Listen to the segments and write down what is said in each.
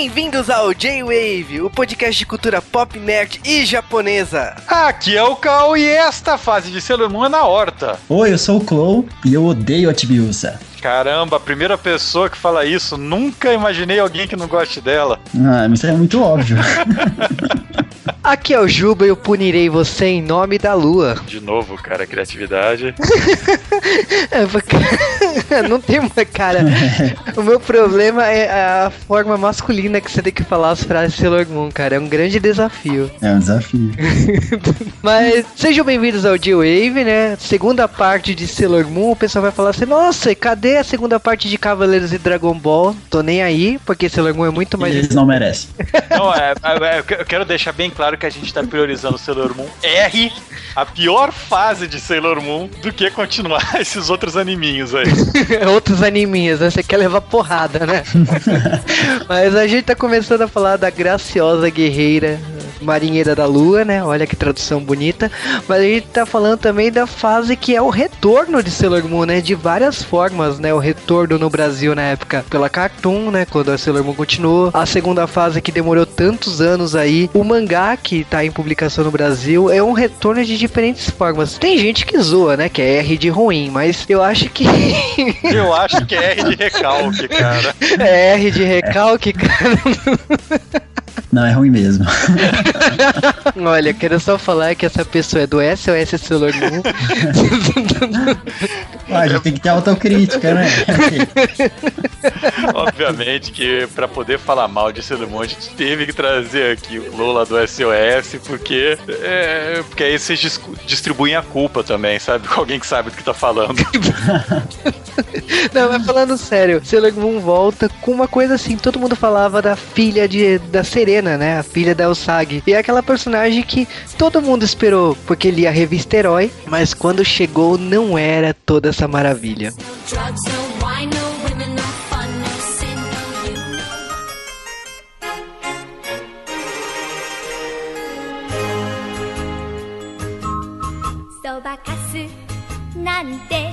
Bem-vindos ao J-Wave, o podcast de cultura pop, nerd e japonesa. Aqui é o Cal e esta fase de Sailor Moon é na horta. Oi, eu sou o Clow e eu odeio a Tibiusa. Caramba, a primeira pessoa que fala isso, nunca imaginei alguém que não goste dela. Ah, mas é muito óbvio. Aqui é o Juba e eu punirei você em nome da lua. De novo, cara, criatividade. não tem uma cara. O meu problema é a forma masculina que você tem que falar as frases de Sailor Moon, cara. É um grande desafio. É um desafio. Mas sejam bem-vindos ao G-Wave, né? Segunda parte de Sailor Moon. O pessoal vai falar assim: nossa, cadê a segunda parte de Cavaleiros e Dragon Ball? Tô nem aí, porque Sailor Moon é muito mais. Eles não merecem. Não, é, é, é eu quero deixar bem claro que a gente tá priorizando Sailor Moon R, a pior fase de Sailor Moon, do que continuar esses outros animinhos aí. outros animinhos, né? Você quer levar porrada, né? Mas a gente tá começando a falar da graciosa guerreira Marinheira da Lua, né? Olha que tradução bonita. Mas a gente tá falando também da fase que é o retorno de Sailor Moon, né? De várias formas, né? O retorno no Brasil na época pela Cartoon, né? Quando a Sailor Moon continuou. A segunda fase que demorou tantos anos aí. O mangá que tá em publicação no Brasil é um retorno de diferentes formas. Tem gente que zoa, né? Que é R de ruim, mas eu acho que. eu acho que é R de recalque, cara. É R de recalque, cara. Não, é ruim mesmo. Olha, quero só falar que essa pessoa é do SOS Sailor Moon. a gente tem que ter autocrítica, né? Obviamente que para poder falar mal de Sailor Moon, a gente teve que trazer aqui o Lola do SOS, porque, é, porque aí vocês distribuem a culpa também, sabe? Com alguém que sabe do que tá falando. Não, mas falando sério, Sailor Moon volta com uma coisa assim, todo mundo falava da filha de, da Serena, né? A filha da Usagi. E é aquela personagem que todo mundo esperou, porque lia a revista Herói, mas quando chegou não era toda essa maravilha. Nante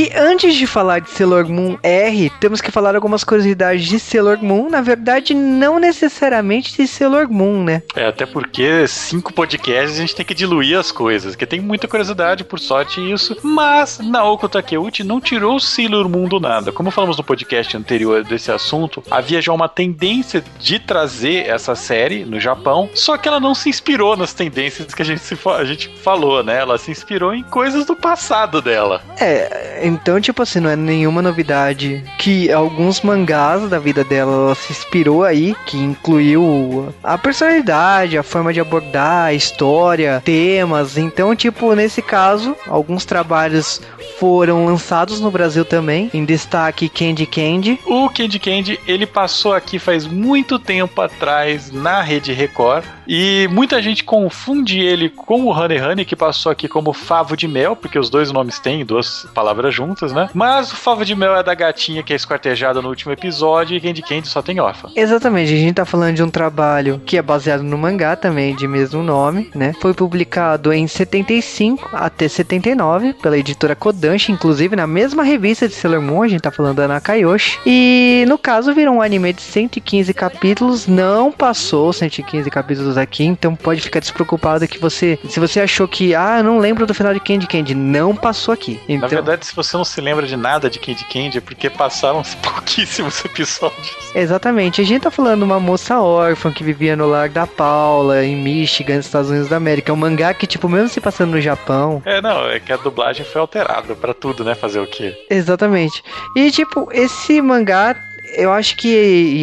e antes de falar de Sailor Moon R, temos que falar algumas curiosidades de Sailor Moon. Na verdade, não necessariamente de Sailor Moon, né? É, até porque cinco podcasts a gente tem que diluir as coisas, que tem muita curiosidade, por sorte, isso. Mas Naoko Takeuchi não tirou Sailor Moon do nada. Como falamos no podcast anterior desse assunto, havia já uma tendência de trazer essa série no Japão, só que ela não se inspirou nas tendências que a gente, se, a gente falou, né? Ela se inspirou em coisas do passado dela. É, então, tipo assim, não é nenhuma novidade que alguns mangás da vida dela ela se inspirou aí, que incluiu a personalidade, a forma de abordar, a história, temas. Então, tipo, nesse caso, alguns trabalhos foram lançados no Brasil também, em destaque Candy Candy. O Candy Candy, ele passou aqui faz muito tempo atrás na Rede Record e muita gente confunde ele com o Honey Honey, que passou aqui como Favo de Mel, porque os dois nomes têm duas palavras juntas, né? Mas o Favo de Mel é da gatinha que é esquartejada no último episódio e Candy Candy só tem órfã. Exatamente, a gente tá falando de um trabalho que é baseado no mangá também, de mesmo nome, né? Foi publicado em 75 até 79 pela editora Kodansha, inclusive na mesma revista de Sailor Moon, a gente tá falando da Nakayoshi. E no caso virou um anime de 115 capítulos, não passou 115 capítulos aqui, então pode ficar despreocupado que você, se você achou que, ah, não lembro do final de Candy Candy, não passou aqui. Então... Na verdade, se você não se lembra de nada de Candy Candy, é porque passaram pouquíssimos episódios. Exatamente, a gente tá falando de uma moça órfã que vivia no lar da Paula, em Michigan, nos Estados Unidos da América. É um mangá que, tipo, mesmo se passando no Japão. É, não, é que a dublagem foi alterada para tudo, né? Fazer o quê? Exatamente. E, tipo, esse mangá eu acho que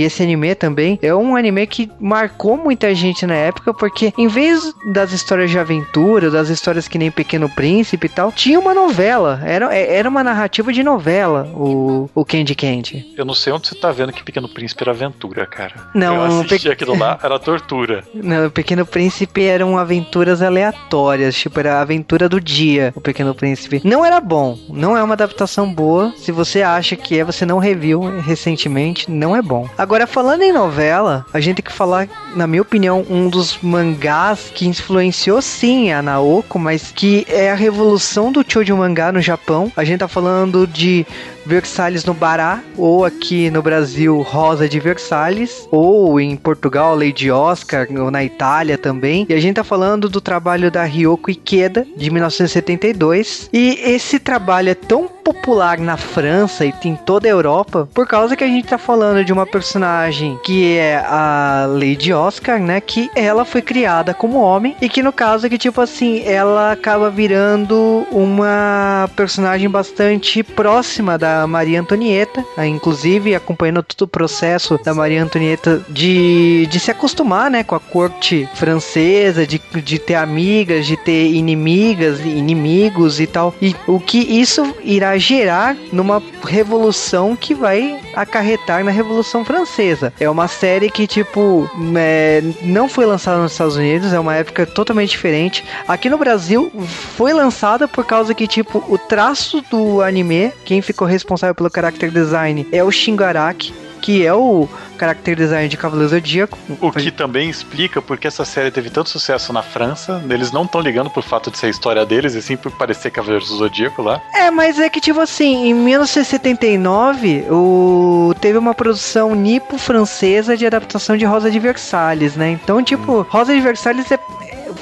esse anime também é um anime que marcou muita gente na época, porque em vez das histórias de aventura, das histórias que nem Pequeno Príncipe e tal, tinha uma novela. Era, era uma narrativa de novela, o, o Candy Candy. Eu não sei onde você tá vendo que Pequeno Príncipe era aventura, cara. Não, eu assisti pe... aquilo lá, era tortura. Não, o Pequeno Príncipe eram aventuras aleatórias, tipo, era a aventura do dia, o Pequeno Príncipe. Não era bom, não é uma adaptação boa. Se você acha que é, você não reviu recentemente infelizmente, não é bom. Agora, falando em novela, a gente tem que falar, na minha opinião, um dos mangás que influenciou sim a Naoko, mas que é a revolução do shoujo mangá no Japão. A gente tá falando de Versalhes no Bará, ou aqui no Brasil, Rosa de Versalhes, ou em Portugal, Lady Oscar, ou na Itália também. E a gente tá falando do trabalho da Ryoko Ikeda, de 1972. E esse trabalho é tão popular na França e em toda a Europa, por causa que a gente tá falando de uma personagem que é a Lady Oscar, né? Que ela foi criada como homem e que no caso é que, tipo assim, ela acaba virando uma personagem bastante próxima da Maria Antonieta, né, inclusive acompanhando todo o processo da Maria Antonieta de, de se acostumar, né, com a corte francesa, de, de ter amigas, de ter inimigas, inimigos e tal. E o que isso irá gerar numa revolução que vai acarretar na Revolução Francesa. É uma série que, tipo, é, não foi lançada nos Estados Unidos, é uma época totalmente diferente. Aqui no Brasil foi lançada por causa que, tipo, o traço do anime, quem ficou responsável pelo character design é o Shingaraki, que é o character design de Cavaleiro Zodíaco. O que também explica porque essa série teve tanto sucesso na França. Eles não estão ligando por fato de ser a história deles, e sim por parecer Cavaleiro do Zodíaco lá. É, mas é que, tipo assim, em 1979, o... teve uma produção nipo-francesa de adaptação de Rosa de Versalhes, né? Então, tipo, Rosa de Versalhes é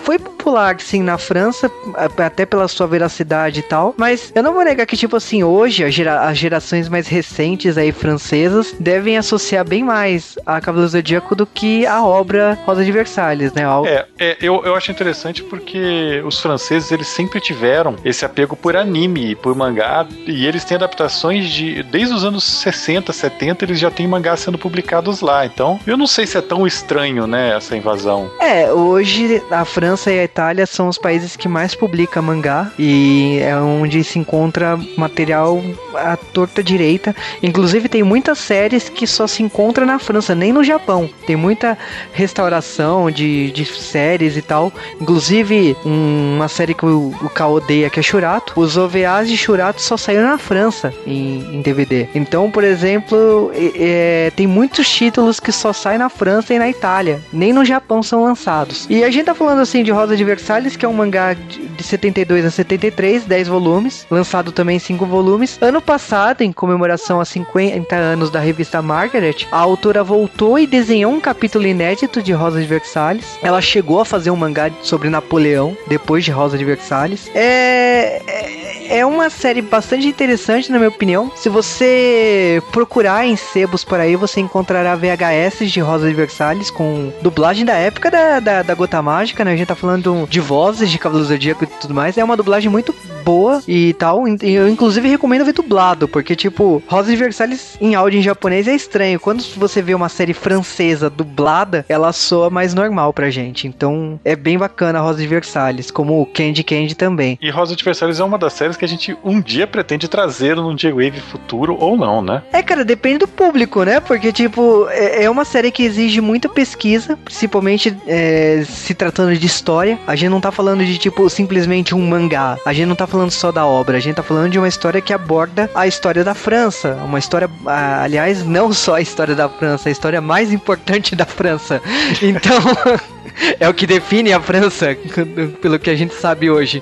foi popular, sim, na França, até pela sua veracidade e tal, mas eu não vou negar que, tipo assim, hoje gera as gerações mais recentes aí francesas devem associar bem mais a Cavaleiro Zodíaco do que a obra Rosa de Versalhes, né? Algo... É, é eu, eu acho interessante porque os franceses, eles sempre tiveram esse apego por anime, por mangá, e eles têm adaptações de, desde os anos 60, 70, eles já têm mangá sendo publicados lá, então eu não sei se é tão estranho, né, essa invasão. É, hoje a França e a Itália são os países que mais publicam mangá e é onde se encontra material à torta direita. Inclusive tem muitas séries que só se encontra na França, nem no Japão. Tem muita restauração de, de séries e tal. Inclusive um, uma série que o, o K odeia, que é Churato. Os OVAs de Churato só saíram na França em, em DVD. Então, por exemplo, é, tem muitos títulos que só saem na França e na Itália. Nem no Japão são lançados. E a gente tá falando assim de Rosa de Versalhes, que é um mangá de, de 72 a 73, 10 volumes, lançado também em 5 volumes. Ano passado, em comemoração a 50 anos da revista Margaret, a autora voltou e desenhou um capítulo inédito de Rosa de Versalhes. Ela chegou a fazer um mangá sobre Napoleão, depois de Rosa de Versalhes. É, é, é uma série bastante interessante, na minha opinião. Se você procurar em sebos por aí, você encontrará VHS de Rosa de Versalhes com dublagem da época da, da, da Gota Mágica, né? A gente tá falando de vozes de Cavaleiro Zodíaco e tudo mais. É uma dublagem muito boa e tal. Eu, inclusive, recomendo ver dublado, porque, tipo, Rosa de Versalhes em áudio em japonês é estranho. Quando você vê uma série francesa dublada, ela soa mais normal pra gente. Então, é bem bacana a Rosa de Versalhes, como o Candy Candy também. E Rosa de Versalhes é uma das séries que a gente um dia pretende trazer num J-Wave futuro ou não, né? É, cara, depende do público, né? Porque, tipo, é, é uma série que exige muita pesquisa, principalmente é, se tratando de história. A gente não tá falando de, tipo, simplesmente um mangá. A gente não tá falando só da obra, a gente tá falando de uma história que aborda a história da França. Uma história, aliás, não só a história da França, a história mais importante da França. Então. é o que define a França, pelo que a gente sabe hoje.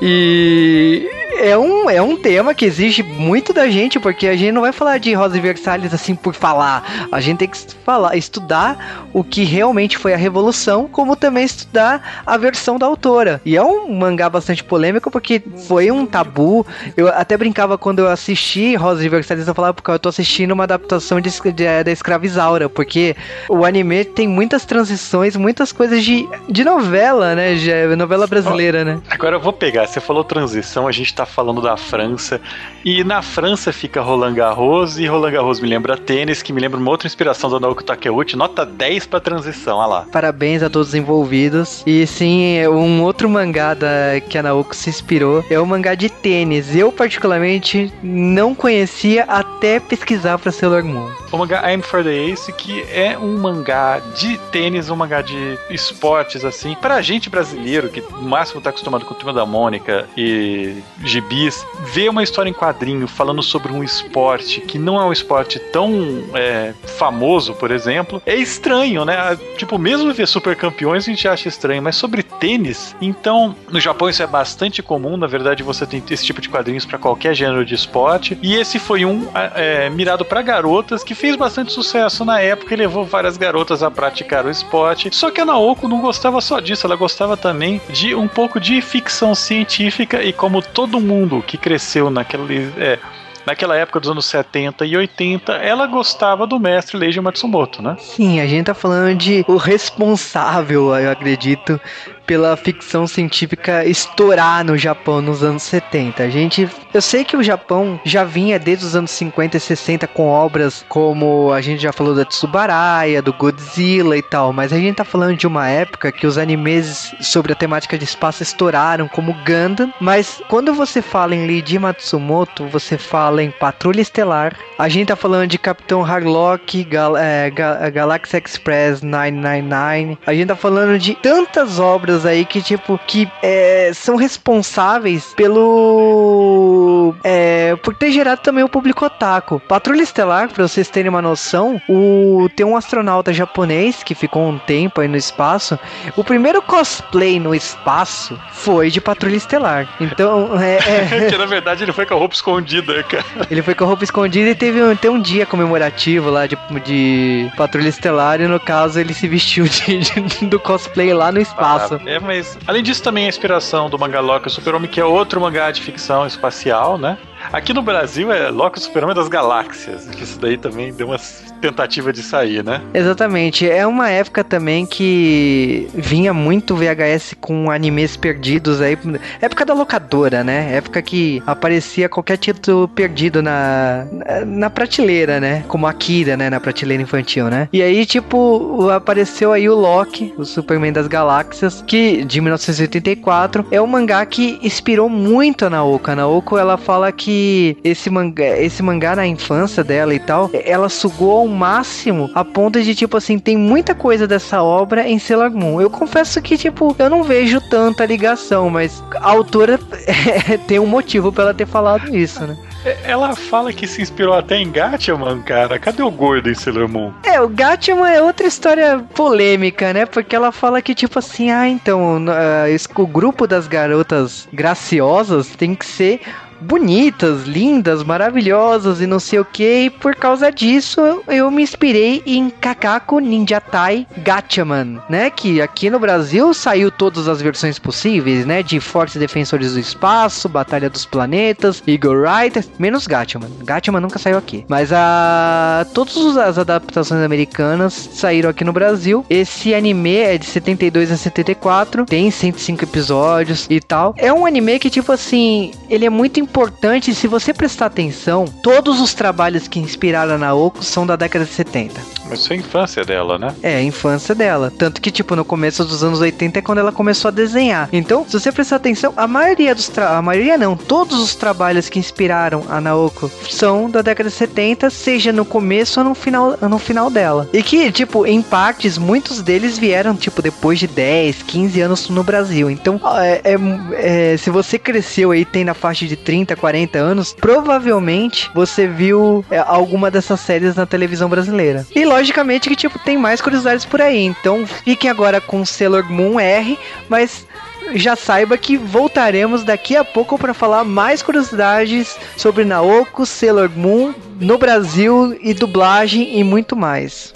E é um, é um tema que exige muito da gente, porque a gente não vai falar de Rosa Versalhes assim por falar. A gente tem que falar, estudar o que realmente foi a revolução, como também estudar a versão da autora. E é um mangá bastante polêmico, porque foi um tabu. Eu até brincava quando eu assisti Rosa Versalhes, eu falava porque eu tô assistindo uma adaptação de, de, da Escravizaura, porque o anime tem muitas transições, muitas coisas de, de novela, né? De novela brasileira, né? Agora eu vou pegar, você falou transição, a gente tá falando da França. E na França fica Roland Garros, e Roland Garros me lembra tênis, que me lembra uma outra inspiração da Naoki Takeuchi, nota 10 pra transição, olha lá. Parabéns a todos os envolvidos. E sim, um outro mangá da, que a Naoki se inspirou é o mangá de tênis. Eu, particularmente, não conhecia até pesquisar pra Sailor Moon. O mangá I'm for the Ace, que é um mangá de tênis, um mangá de esportes, assim. Pra gente brasileiro, que no máximo tá acostumado com o Turma da Mônica e gibis, ver uma história em quadrinho falando sobre um esporte que não é um esporte tão é, famoso, por exemplo, é estranho, né? Tipo, mesmo ver super campeões a gente acha estranho, mas sobre tênis, então no Japão isso é bastante comum, na verdade você tem esse tipo de quadrinhos para qualquer gênero de esporte, e esse foi um é, mirado para garotas que fez bastante sucesso na época e levou várias garotas a praticar o esporte. Só que a Naoko não gostava só disso, ela gostava também de um pouco de ficção científica e como todo mundo que cresceu naquele. É, naquela época dos anos 70 e 80, ela gostava do mestre Leiji Matsumoto, né? Sim, a gente tá falando de o responsável, eu acredito, pela ficção científica estourar no Japão nos anos 70. A gente, eu sei que o Japão já vinha desde os anos 50 e 60 com obras como a gente já falou da Tsubaraya, do Godzilla e tal, mas a gente tá falando de uma época que os animes sobre a temática de espaço estouraram, como Gundam, mas quando você fala em Leiji Matsumoto, você fala em Patrulha Estelar, a gente tá falando de Capitão Harlock, Gal é, Gal Galaxy Express 999, a gente tá falando de tantas obras aí que, tipo, que é, são responsáveis pelo. É, por ter gerado também o público otaku. Patrulha Estelar, pra vocês terem uma noção, o, tem um astronauta japonês que ficou um tempo aí no espaço. O primeiro cosplay no espaço foi de Patrulha Estelar. Então, é. é... que na verdade ele foi com a roupa escondida, cara. Ele foi com a roupa escondida e teve um, tem um dia comemorativo lá de, de Patrulha Estelar. E no caso ele se vestiu de, de do cosplay lá no espaço. É, mas além disso também a inspiração do mangá Loki Super-Homem, que é outro mangá de ficção espacial, né? Aqui no Brasil é Loki Super-Homem das Galáxias, que isso daí também deu uma tentativa de sair, né? Exatamente. É uma época também que vinha muito VHS com animes perdidos aí. Época da locadora, né? Época que aparecia qualquer título perdido na, na prateleira, né? Como Akira, né? Na prateleira infantil, né? E aí, tipo, apareceu aí o Loki, o Superman das Galáxias, que de 1984 é um mangá que inspirou muito a Naoko. A Naoko, ela fala que esse mangá, esse mangá na infância dela e tal, ela sugou máximo a ponto de, tipo assim, tem muita coisa dessa obra em Sailor Moon. Eu confesso que, tipo, eu não vejo tanta ligação, mas a autora tem um motivo para ela ter falado isso, né? Ela fala que se inspirou até em Gatchaman, cara. Cadê o gordo em Sailor Moon? É, o Gatchaman é outra história polêmica, né? Porque ela fala que, tipo assim, ah, então, uh, o grupo das garotas graciosas tem que ser bonitas, lindas, maravilhosas e não sei o que. E por causa disso, eu me inspirei em Kakako Ninja Tai Gatchaman, né? Que aqui no Brasil saiu todas as versões possíveis, né? De Fortes Defensores do Espaço, Batalha dos Planetas, Eagle Rider, menos Gatchaman. Gatchaman nunca saiu aqui. Mas a todas as adaptações americanas saíram aqui no Brasil. Esse anime é de 72 a 74, tem 105 episódios e tal. É um anime que tipo assim, ele é muito importante, se você prestar atenção, todos os trabalhos que inspiraram a Naoko são da década de 70. Mas isso é a infância dela, né? É, a infância dela. Tanto que, tipo, no começo dos anos 80 é quando ela começou a desenhar. Então, se você prestar atenção, a maioria dos tra... a maioria não, todos os trabalhos que inspiraram a Naoko são da década de 70, seja no começo ou no final, no final dela. E que, tipo, em partes, muitos deles vieram, tipo, depois de 10, 15 anos no Brasil. Então, é, é, é, se você cresceu aí, tem na faixa de 30 30, 40 anos, provavelmente você viu é, alguma dessas séries na televisão brasileira. E logicamente que tipo tem mais curiosidades por aí. Então fiquem agora com Sailor Moon R, mas já saiba que voltaremos daqui a pouco para falar mais curiosidades sobre Naoko, Sailor Moon no Brasil e dublagem e muito mais.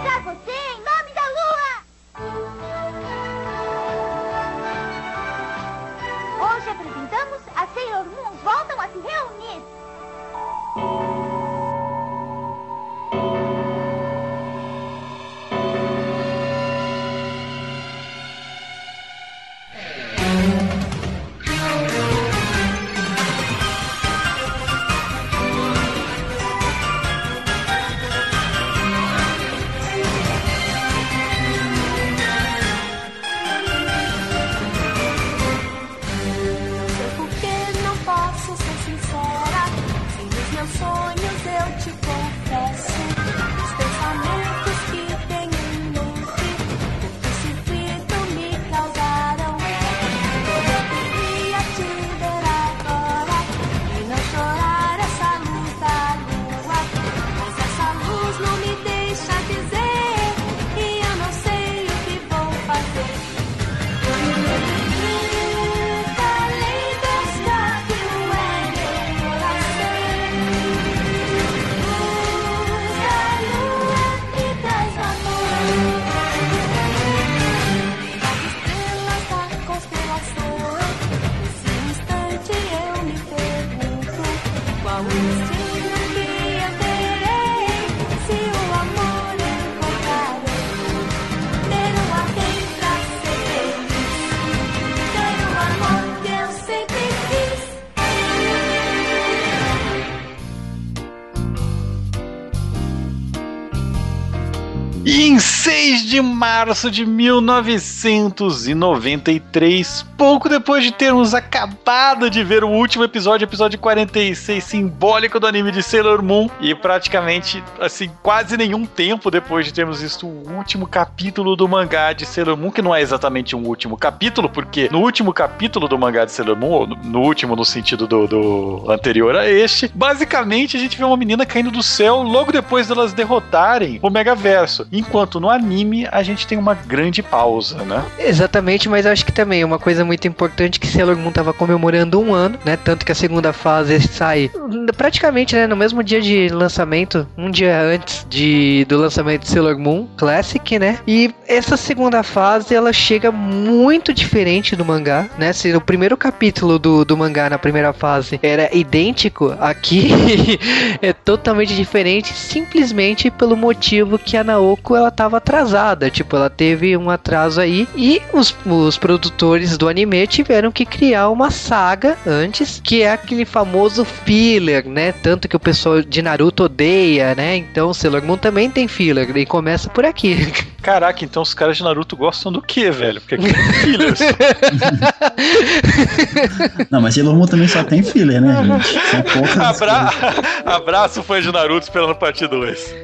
Você em nome da lua! Hoje apresentamos a Sailor Moon voltam a se reunir. De março de 1993, pouco depois de termos acabado de ver o último episódio, episódio 46, simbólico do anime de Sailor Moon, e praticamente, assim, quase nenhum tempo depois de termos visto o último capítulo do mangá de Sailor Moon, que não é exatamente um último capítulo, porque no último capítulo do mangá de Sailor Moon, no último no sentido do, do anterior a este, basicamente a gente vê uma menina caindo do céu logo depois delas derrotarem o Megaverso. Enquanto no anime a gente tem uma grande pausa, né? Exatamente, mas acho que também uma coisa muito importante que Sailor Moon tava comemorando um ano, né? Tanto que a segunda fase sai praticamente, né, no mesmo dia de lançamento, um dia antes de, do lançamento de Sailor Moon Classic, né? E essa segunda fase ela chega muito diferente do mangá, né? Se o primeiro capítulo do, do mangá na primeira fase era idêntico, aqui é totalmente diferente, simplesmente pelo motivo que a Naoko ela tava atrasada, tipo, ela teve um atraso aí e os, os produtores do anime tiveram que criar uma saga antes, que é aquele famoso filler, né? Tanto que o pessoal de Naruto odeia, né? Então Sailor Moon também tem filler e começa por aqui. Caraca, então os caras de Naruto gostam do que, velho? Porque aqui tem filhos. Não, mas Sailor Moon também só tem filler, né, gente? São poucas. Abra... Abraço, fã de Naruto, esperando parte 2.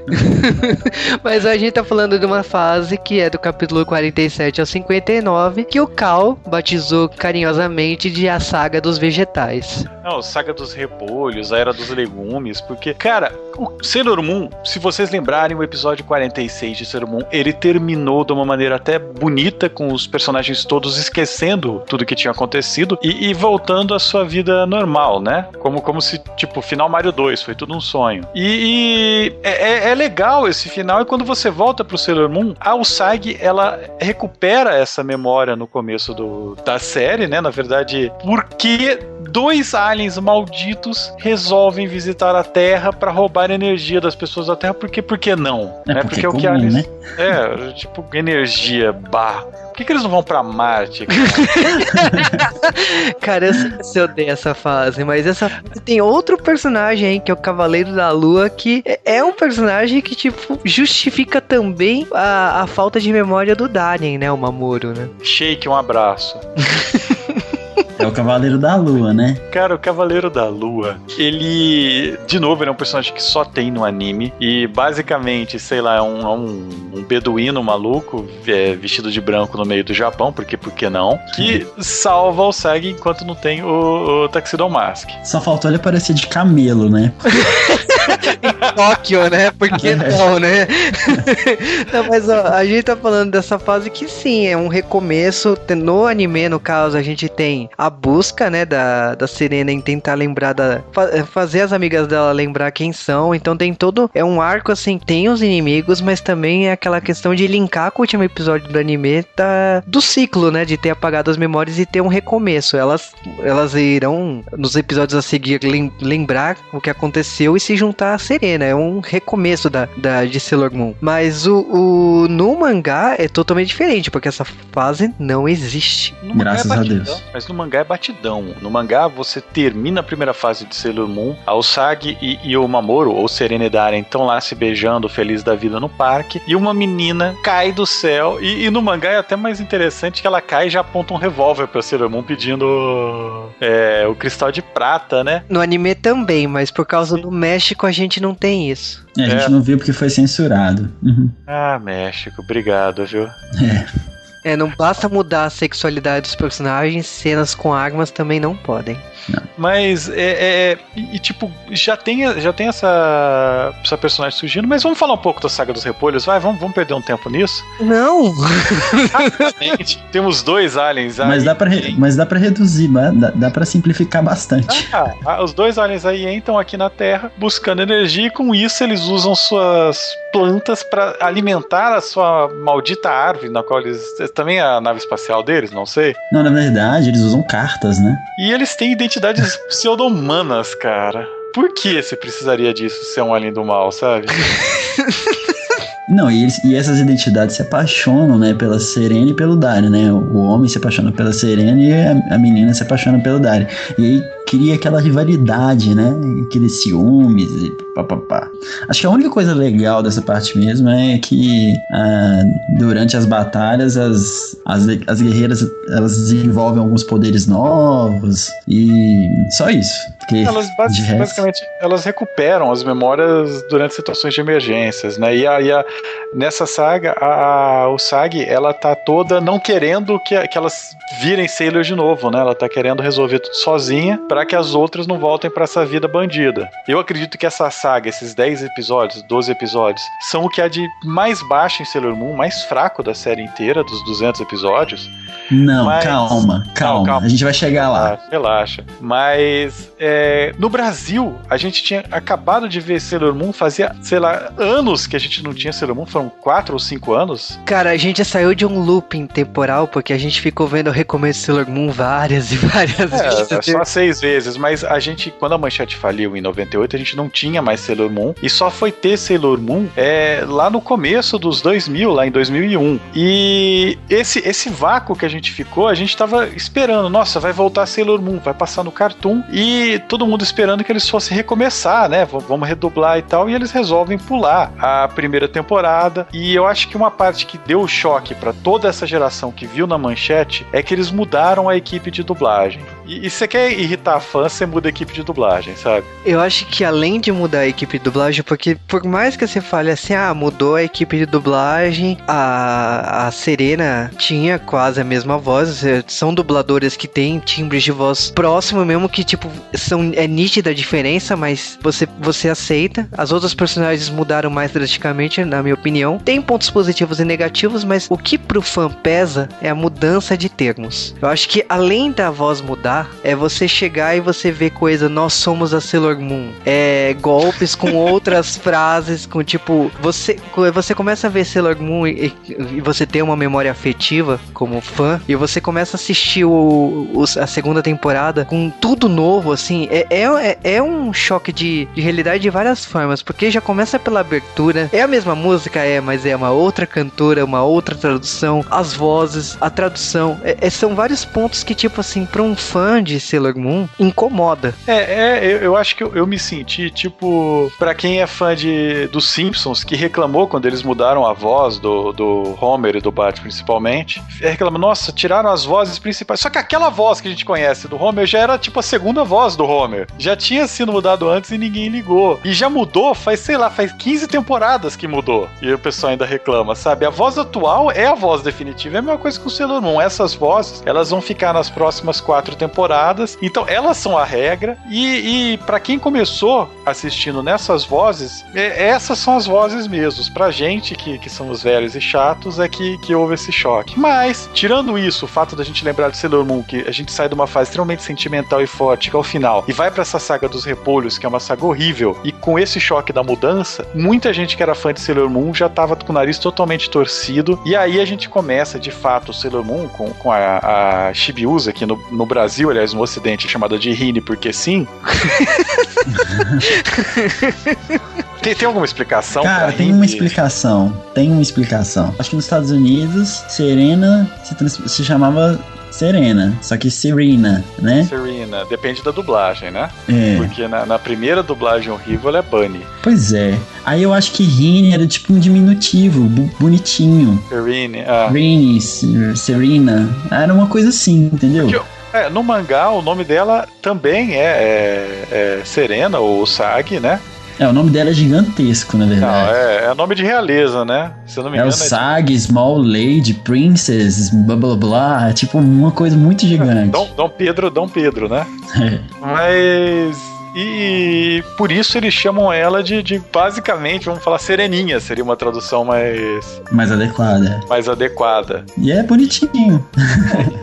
Mas a gente tá falando de uma fase que é do capítulo 47 ao 59, que o Cal batizou carinhosamente de a saga dos vegetais. Não, Saga dos Repolhos, a Era dos Legumes, porque, cara, o Sailor Moon, se vocês lembrarem o episódio 46 de Sailor Moon, ele terminou de uma maneira até bonita, com os personagens todos esquecendo tudo que tinha acontecido e, e voltando à sua vida normal, né? Como, como se, tipo, final Mario 2, foi tudo um sonho. E, e é, é- é legal esse final, e quando você volta pro Sailor Moon, a Usagi, ela recupera essa memória no começo do, da série, né? Na verdade, porque dois aliens malditos resolvem visitar a Terra pra roubar energia das pessoas da Terra. Por que, por que não? É né? porque é o que aliens. né? É, tipo, energia, bah. Por que, que eles não vão pra Marte? Cara, eu sei que você odeia essa fase, mas essa fase tem outro personagem aí, que é o Cavaleiro da Lua, que é- é um personagem que, tipo, justifica também a, a falta de memória do Darien, né, o Mamoru, né? Shake, um abraço. É o Cavaleiro da Lua, né? Cara, o Cavaleiro da Lua, ele, de novo, ele é um personagem que só tem no anime. E basicamente, sei lá, é um, é um, um beduíno maluco, é, vestido de branco no meio do Japão, porque por que não? Que salva o Sag enquanto não tem o, o Tuxedo Mask. Só faltou ele aparecer de camelo, né? Tóquio, né? Por que não, né? não, mas ó, a gente tá falando dessa fase que sim, é um recomeço. No anime, no caso, a gente tem a busca, né, da, da Serena em tentar lembrar da. fa- eh, fazer as amigas dela lembrar quem são. Então tem todo. É um arco assim, tem os inimigos, mas também é aquela questão de linkar com o último episódio do anime da, do ciclo, né? De ter apagado as memórias e ter um recomeço. Elas, elas irão, nos episódios a seguir, lem- lembrar o que aconteceu e se juntar a Serena. É um recomeço da, da, de Sailor Moon. Mas o, o no mangá é totalmente diferente, porque essa fase não existe. No Graças é a Deus. Mas no mangá é batidão. No mangá você termina a primeira fase de Sailor Moon, a Usagi e, e o Mamoru, ou Serena Darien, estão lá se beijando, feliz da vida no parque, e uma menina cai do céu, e, e no mangá é até mais interessante que ela cai e já aponta um revólver pra Sailor Moon pedindo é, o cristal de prata, né? No anime também, mas por causa do México a gente não tem isso. É, a gente É. não viu porque foi censurado. Uhum. Ah, México, obrigado, viu? É, não basta mudar a sexualidade dos personagens, cenas com armas também não podem. Mas é, é- e, e, tipo, já tem, já tem essa, essa personagem surgindo, mas vamos falar um pouco da saga dos repolhos, vai, vamos, vamos perder um tempo nisso. Não! Rapidamente, Temos dois aliens aí. Mas dá, pra, re- mas dá pra reduzir, mas dá, dá pra simplificar bastante. Ah, ah, os dois aliens aí entram aqui na Terra buscando energia e com isso eles usam suas plantas pra alimentar a sua maldita árvore, na qual eles. Também a nave espacial deles, não sei. Não, na verdade, eles usam cartas, né? E eles têm identidades pseudo-humanas, cara. por que você precisaria disso ser um além do mal, sabe? Não, e, eles- e essas identidades se apaixonam, né, pela Serena e pelo Dario, né? O homem se apaixona pela Serena e a, a menina se apaixona pelo Dario. E aí cria aquela rivalidade, né? Aqueles ciúmes e papapá. Acho que a única coisa legal dessa parte mesmo é que ah, durante as batalhas as, as, as guerreiras elas desenvolvem alguns poderes novos e só isso. Porque Elas resto- basicamente elas recuperam as memórias durante situações de emergências, né? E, a, e a- nessa saga, a, a- o Sag, ela tá toda não querendo que, que elas virem Sailor de novo, né? Ela tá querendo resolver tudo sozinha para que as outras não voltem para essa vida bandida. Eu acredito que essa saga, esses 10 episódios, 12 episódios, são o que há de mais baixo em Sailor Moon, mais fraco da série inteira, dos 200 episódios. Não, Mas- calma, calma, calma. A gente vai chegar lá. Relaxa, relaxa. Mas é, no Brasil, a gente tinha acabado de ver Sailor Moon fazia, sei lá, anos que a gente não tinha Sailor Moon, foram quatro ou cinco anos. Cara, a gente saiu de um looping temporal porque a gente ficou vendo o recomeço de Sailor Moon várias e várias vezes. É, só seis vezes, mas a gente, quando a Manchete faliu em 98, a gente não tinha mais Sailor Moon e só foi ter Sailor Moon é, lá no começo dos 2000, lá em 2001. E esse, esse vácuo que a gente ficou, a gente tava esperando, nossa, vai voltar Sailor Moon, vai passar no Cartoon e todo mundo esperando que eles fossem recomeçar, né? V- Vamos redublar e tal, e eles resolvem pular a primeira temporada. E eu acho que uma parte que deu choque pra toda essa geração que viu na manchete é que eles mudaram a equipe de dublagem. E, e você quer irritar fã, você muda a equipe de dublagem, sabe? Eu acho que além de mudar a equipe de dublagem, porque por mais que você fale assim, ah, mudou a equipe de dublagem, a, a Serena tinha quase a mesma voz, são dubladores que têm timbres de voz próximo mesmo, que tipo, são, é nítida a diferença, mas você, você aceita. As outras personagens mudaram mais drasticamente, na minha opinião. Tem pontos positivos e negativos, mas o que pro fã pesa é a mudança de termos. Eu acho que além da voz mudar, é você chegar e você ver coisa, nós somos a Sailor Moon. É golpes com outras frases, com tipo, você, você começa a ver Sailor Moon e, e você tem uma memória afetiva como fã, e você começa a assistir o, os- a segunda temporada com tudo novo, assim, é, é, é um choque de, de realidade de várias formas, porque já começa pela abertura, é a mesma música, é, mas é uma outra cantora, uma outra tradução, as vozes, a tradução, é- é- são vários pontos que, tipo assim, pra um fã de Sailor Moon, incomoda. É, é eu, eu acho que eu, eu me senti, tipo, pra quem é fã de dos Simpsons, que reclamou quando eles mudaram a voz do, do Homer e do Bart, principalmente, é, reclama, nossa, tiraram as vozes principais. Só que aquela voz que a gente conhece do Homer já era, tipo, a segunda voz do Homer. Já tinha sido mudado antes e ninguém ligou. E já mudou faz, sei lá, faz 15 temporadas que mudou. E o pessoal ainda reclama, sabe? A voz atual é a voz definitiva. É a mesma coisa que o Sailor Moon. Essas vozes, elas vão ficar nas próximas quatro temporadas. Então, elas são a regra. E, e para quem começou assistindo nessas vozes, é- essas são as vozes mesmo. Pra gente que, que somos velhos e chatos, é que, que houve esse choque. Mas, tirando isso, o fato da gente lembrar de Sailor Moon, que a gente sai de uma fase extremamente sentimental e forte, que é o final, e vai pra essa saga dos repolhos, que é uma saga horrível, e com esse choque da mudança, muita gente que era fã de Sailor Moon já tava com o nariz totalmente torcido. E aí a gente começa, de fato, o Sailor Moon com, com a, a Shibiusa, que no, no Brasil, aliás, no Ocidente, é chamada de Rini, porque sim. tem, tem alguma explicação? Cara, tem Rini? uma explicação. Tem uma explicação. Acho que nos Estados Unidos, Serena se, se chamava Serena, só que Serena, né? Serena, depende da dublagem, né? É. Porque na, na primeira dublagem horrível ela é Bunny. Pois é. Aí eu acho que Rini era tipo um diminutivo, bu- bonitinho. Serene, ah. Rini, Se- Serena. Era uma coisa assim, entendeu? Que- É, no mangá o nome dela também é, é- é Serena ou Sag, né? É, o nome dela é gigantesco, na Não, verdade. é, é nome de realeza, né? Se eu não me É, o engano, é Sag, Small Lady, Princess, blá blá blá. É tipo uma coisa muito gigante. Dom, Dom Pedro, Dom Pedro, né? É. Mas. E por isso eles chamam ela de, de basicamente, vamos falar, Sereninha, seria uma tradução mais, Mais adequada. mais adequada. E é bonitinho.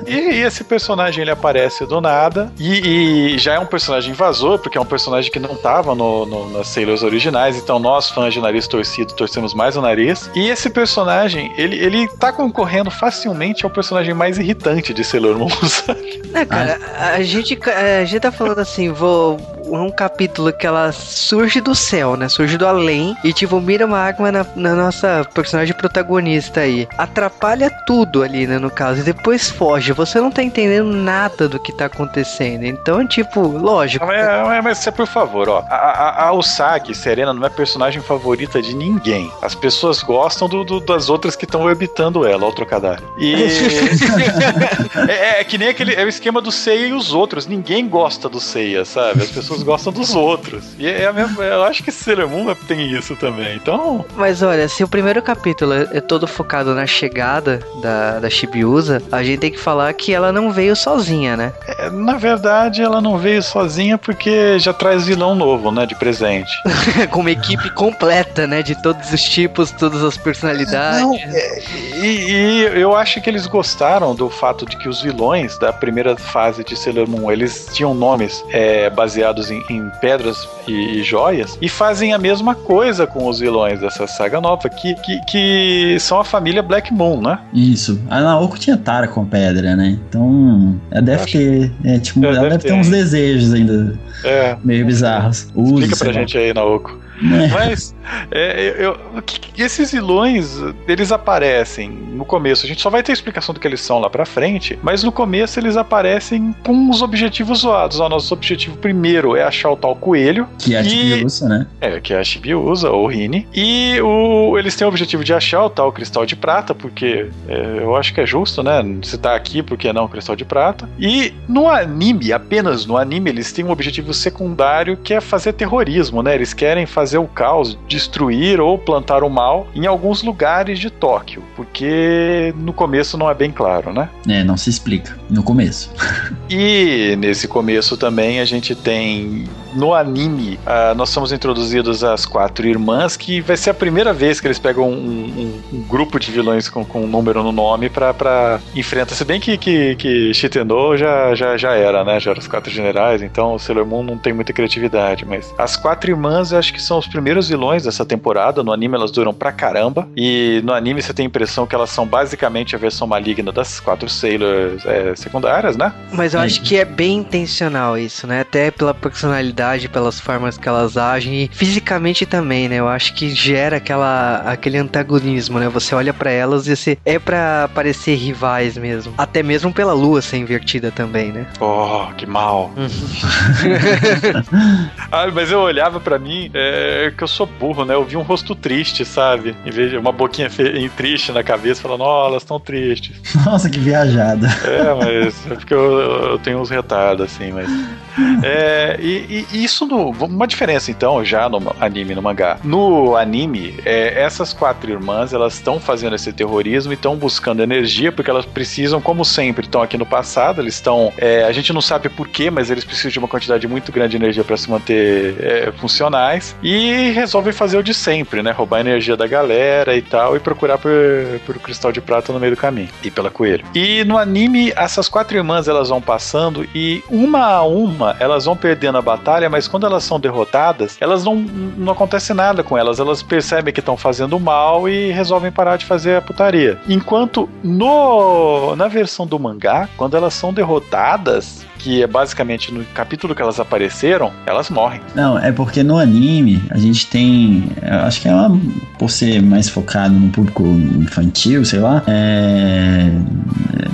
E, e esse personagem ele aparece do nada e, e já é um personagem invasor, porque é um personagem que não tava no, no- nas Sailors originais, então nós, fãs de nariz torcido, torcemos mais o nariz. E esse personagem, ele, ele tá concorrendo facilmente ao personagem mais irritante de Sailor Moon, sabe? É, cara, a gente, a gente tá falando assim, vou, um capítulo que ela surge do céu, né? Surge do além e, tipo, mira uma água na, na nossa personagem protagonista aí. Atrapalha tudo ali, né? No caso. E depois foge. Você não tá entendendo nada do que tá acontecendo. Então, tipo, lógico. Mas, mas, mas, por favor, ó. A, a, a Usagi, Serena, não é personagem favorita de ninguém. As pessoas gostam do, do- das outras que estão orbitando ela, ó, o trocadilho. E. é, é que nem aquele. É o esquema do Seiya e os outros. Ninguém gosta do Seiya, sabe? As pessoas gostam dos outros. E é a mesma. Eu acho que Sailor Moon tem isso também. Então. Mas olha, se o primeiro capítulo é todo focado na chegada da, da Shibiusa, a gente tem que falar que ela não veio sozinha, né? é, na verdade, ela não veio sozinha porque já traz vilão novo, né? De presente. Com uma equipe completa, né? De todos os tipos, todas as personalidades. Não, é, e, e eu acho que eles gostaram do fato de que os vilões da primeira fase de Sailor Moon, eles tinham nomes é, baseados em, em pedras e, e joias, e fazem a mesma coisa com os vilões dessa saga nova, que, que, que são a família Black Moon, né? Isso. A Naoko tinha tara com pedra, né? Então, ela deve Acho- ter. É, tipo, É, ela deve ter ter uns desejos ainda É. meio bizarros. Uso, Explica pra gente aí, Naoko. É. Mas é, eu, esses vilões, eles aparecem no começo. A gente só vai ter explicação do que eles são lá pra frente, mas no começo eles aparecem com os objetivos zoados. Ó, nosso objetivo primeiro é achar o tal coelho. Que é a Tibiusa, né? É, que a Shibi usa, ou Rini. E o, eles têm o objetivo de achar o tal cristal de prata, porque é, eu acho que é justo, né? Se tá aqui, por que não cristal de prata? E no anime, apenas no anime, eles têm um objetivo secundário que é fazer terrorismo, né? Eles querem fazer o caos, destruir ou plantar o mal em alguns lugares de Tóquio, porque no começo não é bem claro, né? É, não se explica. No começo. E nesse começo também a gente tem no anime ah, nós somos introduzidos às quatro irmãs que vai ser a primeira vez que eles pegam um, um- um grupo de vilões com, com um número no nome pra, pra enfrentar. Se bem que, que, que Shitendo já, já, já era, né? Já eram os quatro generais, então o Sailor Moon não tem muita criatividade. Mas as quatro irmãs eu acho que são os primeiros vilões dessa temporada. No anime elas duram pra caramba. E no anime você tem a impressão que elas são basicamente a versão maligna das quatro Sailors é, secundárias, né? Mas eu acho que é bem intencional isso, né? Até pela personalidade, pelas formas que elas agem e fisicamente também, né? Eu acho que gera aquela, aquele antagonismo, né? Você olha pra elas e você é pra parecer rivais mesmo. Até mesmo pela lua ser invertida também, né? Oh, que mal. ah, mas eu olhava pra mim, é que eu sou burro, né? Eu vi um rosto triste, sabe? Em vez de uma boquinha triste na cabeça, falando, ó, elas estão tristes. Nossa, que viajada. É, mas é porque eu, eu tenho uns retardos, assim, mas. É, e, e isso no. Uma diferença, então, já no anime no mangá. No anime, é, essas quatro irmãs, elas estão fazendo esse terrorismo e estão buscando energia, porque elas precisam, como sempre, estão aqui no passado, eles estão. é, a gente não sabe porquê, mas eles precisam de uma quantidade muito grande de energia para se manter é, funcionais. E resolvem fazer o de sempre, né? Roubar a energia da galera e tal, e procurar por, por cristal de prata no meio do caminho. E pela coelho. E no anime, essas quatro irmãs elas vão passando e uma a uma elas vão perdendo a batalha, mas quando elas são derrotadas, elas não, não acontece nada com elas. Elas percebem que estão fazendo mal e resolvem parar de fazer a putaria. Enquanto no na versão do mangá, quando elas são derrotadas, que é basicamente no capítulo que elas apareceram, elas morrem. Não, é porque no anime a gente tem. Acho que uma. Por ser mais focado no público infantil, sei lá. É,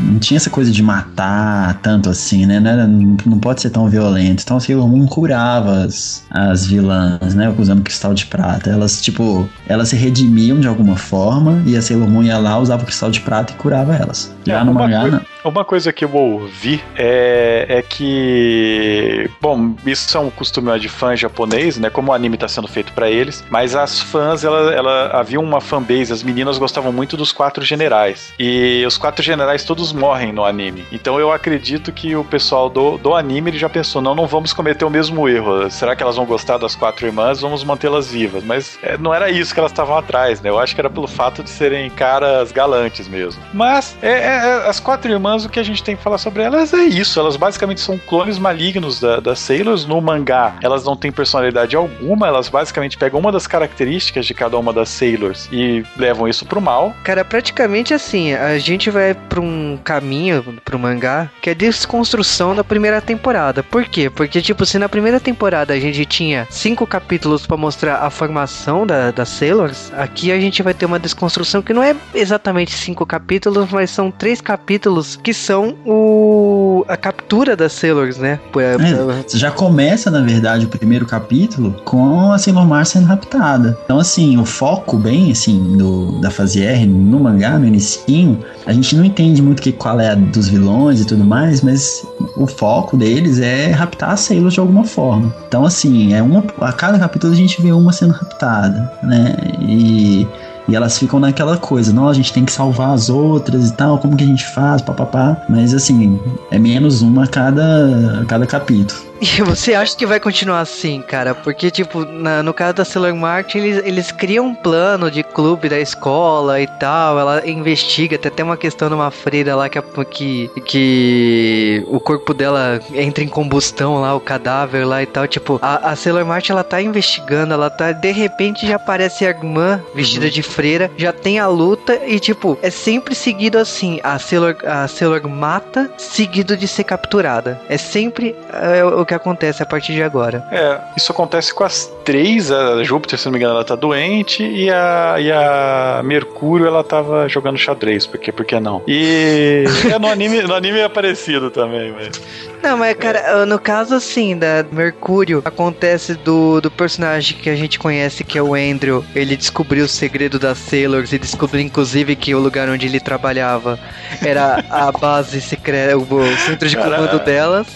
não tinha essa coisa de matar tanto assim, né? Não, era- não pode ser tão violento. Então a Sailor Moon curava as, as vilãs, né? Usando cristal de prata. Elas, tipo, elas se redimiam de alguma forma e a Sailor Moon ia lá, usava o cristal de prata e curava elas. Já É, no mangá, coisa- não. Uma coisa que eu ouvi é, é que. Bom, isso é um costume de fã japonês, né? Como o anime está sendo feito para eles. Mas as fãs, ela, ela havia uma fanbase, as meninas gostavam muito dos quatro generais. E os quatro generais todos morrem no anime. Então eu acredito que o pessoal do, do anime ele já pensou: não, não vamos cometer o mesmo erro. Será que elas vão gostar das quatro irmãs? Vamos mantê-las vivas. Mas é, não era isso que elas estavam atrás, né? Eu acho que era pelo fato de serem caras galantes mesmo. Mas é, é, é, as quatro irmãs irmãs, o que a gente tem que falar sobre elas é isso. Elas basicamente são clones malignos da, das Sailors. No mangá, elas não têm personalidade alguma, elas basicamente pegam uma das características de cada uma das Sailors e levam isso pro mal. Cara, praticamente assim, a gente vai pra um caminho pro mangá que é desconstrução da primeira temporada. Por quê? Porque, tipo, se na primeira temporada a gente tinha cinco capítulos pra mostrar a formação da, das Sailors, aqui a gente vai ter uma desconstrução que não é exatamente cinco capítulos, mas são três capítulos que são o a captura das Sailors, né? É, você já começa, na verdade, o primeiro capítulo com a Sailor Mars sendo raptada. Então, assim, o foco bem, assim, do, da fase R no mangá, no inicinho, a gente não entende muito que, qual é a dos vilões e tudo mais, mas o foco deles é raptar a Sailor de alguma forma. Então, assim, é uma, a cada capítulo a gente vê uma sendo raptada, né? E... E elas ficam naquela coisa, não, a gente tem que salvar as outras e tal, como que a gente faz, papapá. Mas assim, é menos uma a cada, a cada capítulo. E você acha que vai continuar assim, cara? Porque, tipo, na- no caso da Sailor Martin, eles, eles criam um plano de clube da escola e tal. Ela investiga, tem até uma questão numa freira lá que, a- que, que o corpo dela entra em combustão lá, o cadáver lá e tal. Tipo, a, a Sailor Martin, ela tá investigando, ela tá. De repente já aparece a irmã vestida de freira, já tem a luta e, tipo, é sempre seguido assim: a Sailor, a Sailor mata, seguido de ser capturada. É sempre é, o que acontece a partir de agora. É, isso acontece com as três. A Júpiter, se não me engano, ela tá doente. E a, e a Mercúrio, ela tava jogando xadrez. Por quê? Por que não? E é, no, anime, no anime é parecido também, mas. Não, mas cara, no caso assim, da Mercúrio, acontece do, do personagem que a gente conhece, que é o Andrew. Ele descobriu o segredo das Sailors e descobriu inclusive que o lugar onde ele trabalhava era a base secreta, o, centro de comando delas.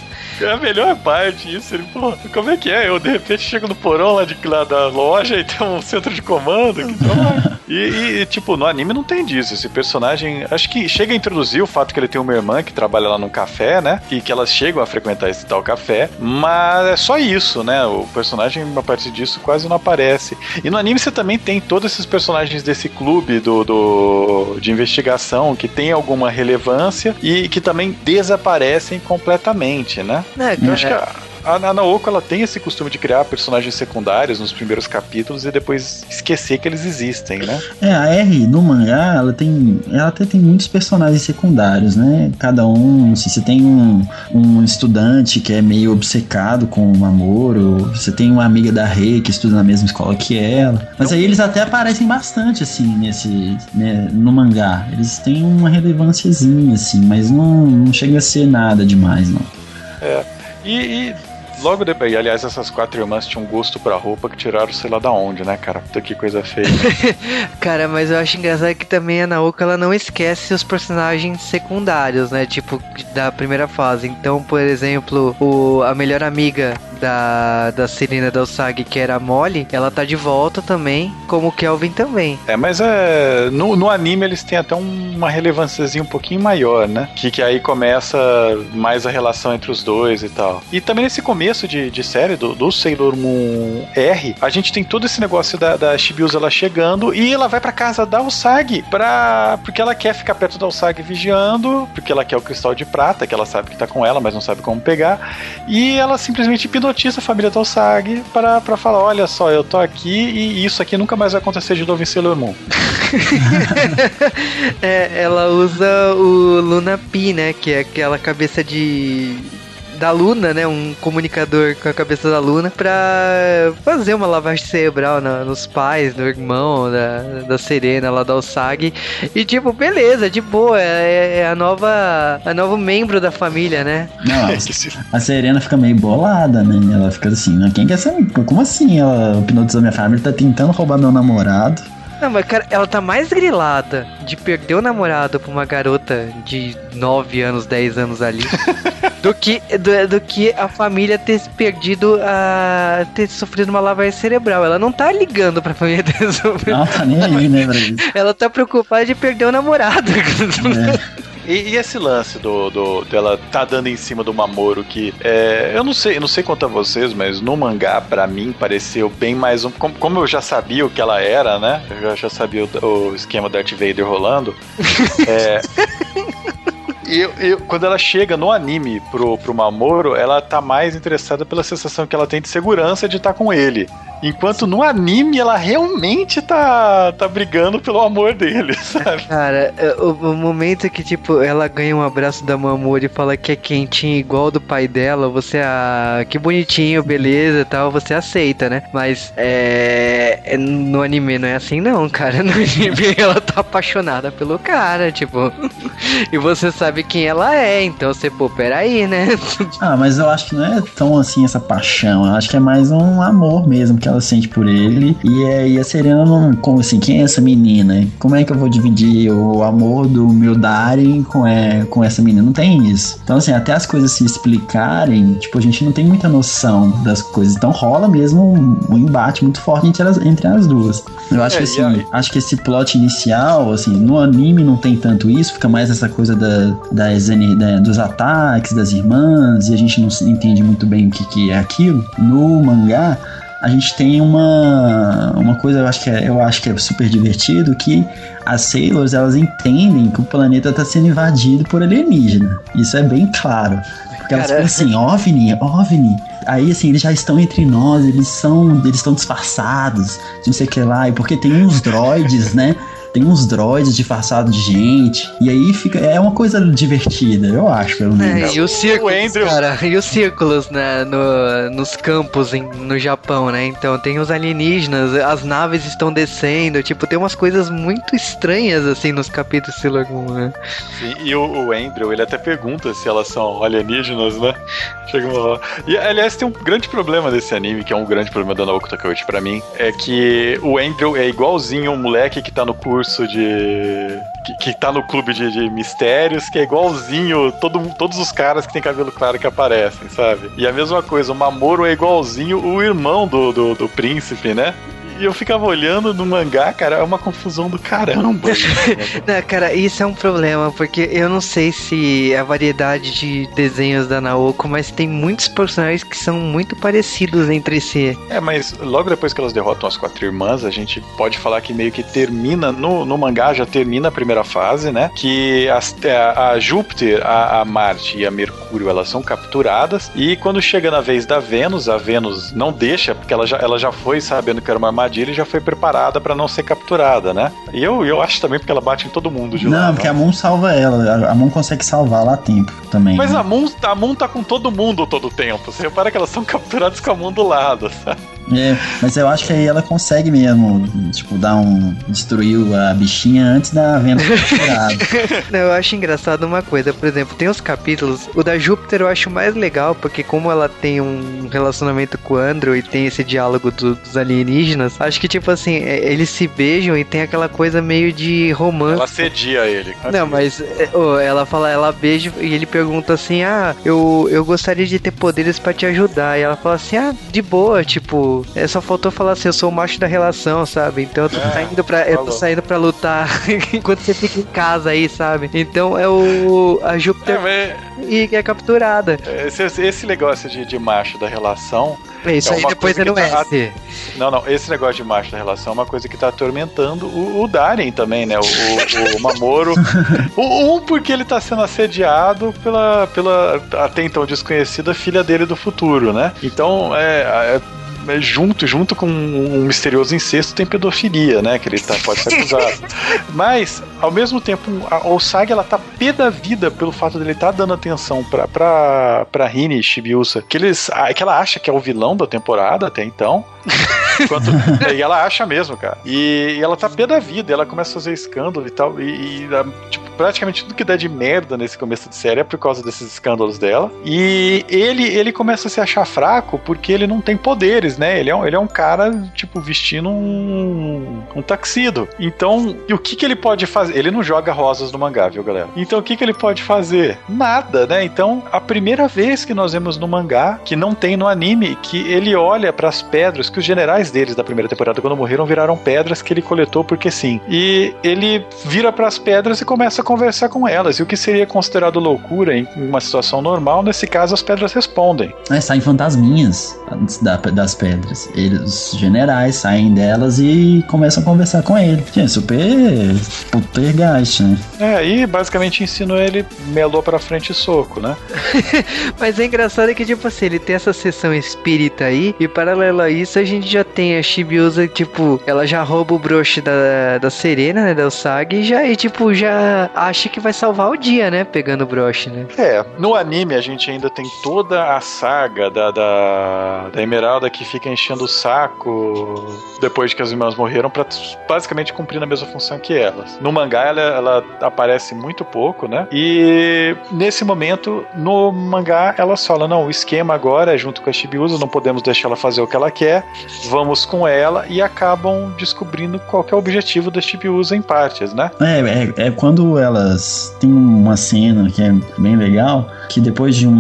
É a melhor parte isso. Ele falou, como é que é? Eu de repente chego no porão lá, de, lá da loja e tem um centro de comando. Droga. e, e, tipo, no anime não tem disso. Esse personagem, acho que chega a introduzir o fato que ele tem uma irmã que trabalha lá num café, né? E que elas chegam a frequentar esse tal café. Mas é só isso, né? O personagem, a partir disso, quase não aparece. E no anime você também tem todos esses personagens desse clube do, do de investigação que tem alguma relevância e que também desaparecem completamente, né? Né, Eu acho que a, a Naoko ela tem esse costume de criar personagens secundários nos primeiros capítulos e depois esquecer que eles existem, né? É, a R no mangá, ela tem. Ela até tem muitos personagens secundários, né? Cada um. Se você tem um, um estudante que é meio obcecado com o Amoro, você tem uma amiga da Rei que estuda na mesma escola que ela. Mas aí eles até aparecem bastante, assim, nesse. Né, no mangá. Eles têm uma relevânciazinha, assim, mas não, não chega a ser nada demais, não. E, e logo depois, aliás, essas quatro irmãs tinham gosto pra roupa que tiraram sei lá da onde, né, cara? Puta que coisa feia. Cara, mas eu acho engraçado que também a Naoko ela não esquece os personagens secundários, né? Tipo, da primeira fase. Então, por exemplo, o, a melhor amiga da, da Serena Dalsag, que era Molly, ela tá de volta também, como o Kelvin também. É, mas é, no, no anime eles têm até um- uma relevânciazinha um pouquinho maior, né? Que, que aí começa mais a relação entre os dois e tal. E também nesse começo de, de série do, do Sailor Moon R, a gente tem todo esse negócio da, da ela chegando e ela vai pra casa da Usagi pra, porque ela quer ficar perto da Usagi vigiando, porque ela quer o cristal de prata, que ela sabe que tá com ela, mas não sabe como pegar. E ela simplesmente hipnotiza a família da Usagi pra, pra falar: olha só, eu tô aqui e isso aqui nunca mais vai acontecer de novo em Sailor Moon. É, ela usa o Luna Pi, né? Que é aquela cabeça de. Da Luna, né? Um comunicador com a cabeça da Luna pra fazer uma lavagem cerebral na- nos pais, no irmão da, da Serena lá da Osag. E tipo, beleza, de boa, é, é a nova. A novo membro da família, né? Não, É a Serena fica meio bolada, né? Ela fica assim, "Mas quem quer ser? Como assim? Ela hipnotizou minha família, tá tentando roubar meu namorado. Não, mas cara, ela tá mais grilada de perder o namorado pra uma garota de 9 anos, 10 anos ali. do que do, do que a família ter perdido a ter sofrido uma lavagem cerebral. Ela não tá ligando pra família ter sofrido. Ela tá nem aí, né. Ela tá preocupada de perder o namorado. É. E, e esse lance do, do- dela tá dando em cima do Mamoro que é, eu não sei, eu não sei quanto a vocês, mas no mangá pra mim pareceu bem mais um, como, como eu já sabia o que ela era, né? Eu já, sabia o, o esquema do Darth Vader rolando. é, eu, eu- quando ela chega no anime pro, pro Mamoro, ela tá mais interessada pela sensação que ela tem de segurança de estar com ele. Enquanto no anime ela realmente tá, tá brigando pelo amor dele, sabe? Cara, é, o, o momento que, tipo, ela ganha um abraço da Mamori e fala que é quentinho igual do pai dela, você, ah, que bonitinho, beleza e tal, você aceita, né? Mas, é, é, no anime não é assim não, cara. No anime ela tá apaixonada pelo cara, tipo, e você sabe quem ela é, então você, pô, peraí, né? Ah, mas eu acho que não é tão assim essa paixão. Eu acho que é mais um amor mesmo que ela sente por ele. E, é, e a Serena não. Como assim, quem é essa menina? Como é que eu vou dividir o amor do meu Darin com, é, com essa menina? Não tem isso. Então, assim, até as coisas se explicarem, tipo, a gente não tem muita noção das coisas. Então rola mesmo um, um embate muito forte entre as, entre as duas. Eu acho É, que assim, aí? acho que esse plot inicial, assim, no anime não tem tanto isso, fica mais essa coisa da, das, da- dos ataques das irmãs, e a gente não entende muito bem o que, que é aquilo. No mangá, a gente tem uma, uma coisa, eu acho, que é, eu acho que é super divertido, que as Sailors, elas entendem que o planeta está sendo invadido por alienígena. Isso é bem claro. Porque elas Cara. ficam assim, OVNI, OVNI. Aí, assim, eles já estão entre nós, eles são, eles estão disfarçados, de não sei o que lá, e porque tem uns droids, né? Tem uns droids disfarçados de gente, e aí fica, é uma coisa divertida, eu acho, pelo menos. É, e os círculos, Andrew- cara, e os círculos né, no, nos campos em- no Japão, né? Então tem os alienígenas, as naves estão descendo, tipo, tem umas coisas muito estranhas assim nos capítulos de Sailor Moon, né? Sim, e o, o Andrew, ele até pergunta se elas são alienígenas, né? Chega uma hora. E, aliás, tem um grande problema desse anime, que é um grande problema da Naoko Takeuchi pra mim, é que o Andrew é igualzinho um moleque que tá no curso de... que, que tá no clube de, de mistérios, que é igualzinho todo, todos os caras que tem cabelo claro que aparecem, sabe? E a mesma coisa, o Mamoro é igualzinho o irmão do, do, do príncipe, né? E eu ficava olhando no mangá, cara, é uma confusão do caramba. Não, cara, isso é um problema, porque eu não sei se é a variedade de desenhos da Naoko, mas tem muitos personagens que são muito parecidos entre si. É, mas logo depois que elas derrotam as quatro irmãs, a gente pode falar que meio que termina, no, no mangá já termina a primeira fase, né? Que as, a, a Júpiter, a, a Marte e a Mercúrio, elas são capturadas. E quando chega na vez da Vênus, a Vênus não deixa, porque ela já, ela já foi sabendo que era uma armadilha e já foi preparada pra não ser capturada, né? E eu, eu acho também porque ela bate em todo mundo de lá. Não, né? porque a Moon salva ela, a- Moon consegue salvar lá a tempo também. Mas né? a Moon, a Moon tá com todo mundo todo o tempo. Você repara que elas são capturadas com a Moon do lado, sabe? É, mas eu acho que aí ela consegue mesmo, tipo, dar um. destruir a bichinha antes da ser capturada. Não, eu acho engraçado uma coisa, por exemplo, tem os capítulos, o da Júpiter eu acho mais legal, porque como ela tem um relacionamento com o Andrew e tem esse diálogo do- dos alienígenas, acho que tipo assim, é, eles se beijam e tem aquela coisa meio de romance. Ela cedia ele. Não, mas é, ela fala, ela beija e ele pergunta assim: Ah, eu, eu gostaria de ter poderes pra te ajudar. E ela fala assim: Ah, de boa, tipo, é, só faltou falar assim: Eu sou o macho da relação, sabe? Então eu tô É, saindo pra, eu tô saindo pra lutar enquanto você fica em casa aí, sabe? Então é o. A É, Júpiter mas e é capturada. esse, esse negócio de, de macho da relação. É, Isso É aí depois é no tá- S. Não, não, esse negócio de macho da relação é uma coisa que tá atormentando o, o Darien também, né? O, o, o Mamoro. O- um, porque ele tá sendo assediado pela, pela até então desconhecida filha dele do futuro, né? Então, é- é junto, junto com um misterioso incesto, tem pedofilia, né? Que ele tá, pode ser acusado. Mas, ao mesmo tempo, a Osagi, ela tá pé da vida pelo fato dele estar dando atenção pra, pra, pra Rini Shibiusa, que, eles, ah, que ela acha que é o vilão da temporada até então. Enquanto, e ela acha mesmo, cara. E, e ela tá pé da vida, ela começa a fazer escândalo e tal. E, e, tipo, praticamente tudo que dá de merda nesse começo de série é por causa desses escândalos dela. E ele, ele começa a se achar fraco porque ele não tem poderes, né? Ele é um, ele é um cara, tipo, vestindo um, um taxido. Então, o que, que ele pode fazer? Ele não joga rosas no mangá, viu, galera? Então, o que, que ele pode fazer? Nada, né? Então, a primeira vez que nós vemos no mangá, que não tem no anime, que ele olha para as pedras que os generais deles da primeira temporada, quando morreram, viraram pedras que ele coletou porque sim. E ele vira para as pedras e começa a conversar com elas. E o que seria considerado loucura em uma situação normal, nesse caso as pedras respondem. É, saem fantasminhas das pedras. Eles, os generais saem delas e começam a conversar com ele. Gente, super poltergeist, né? É, e basicamente ensinou ele melou pra frente e soco, né? Mas é engraçado é que, tipo assim, ele tem essa sessão espírita aí, e paralelo a isso, a gente já tem a Chibiusa, tipo, ela já rouba o broche da, da Serena, né, da Usagi, e já, e, tipo, já acha que vai salvar o dia, né, pegando o broche, né. É, no anime a gente ainda tem toda a saga da, da, da Emeralda que fica enchendo o saco depois de que as irmãs morreram pra basicamente cumprir a mesma função que elas. No mangá ela, ela aparece muito pouco, né? E nesse momento, no mangá, elas falam: não, o esquema agora é junto com a Chibiusa, não podemos deixar ela fazer o que ela quer, vamos com ela e acabam descobrindo qual é o objetivo da Chibiusa em partes, né? É, é, é quando elas. Tem uma cena que é bem legal, que depois de um-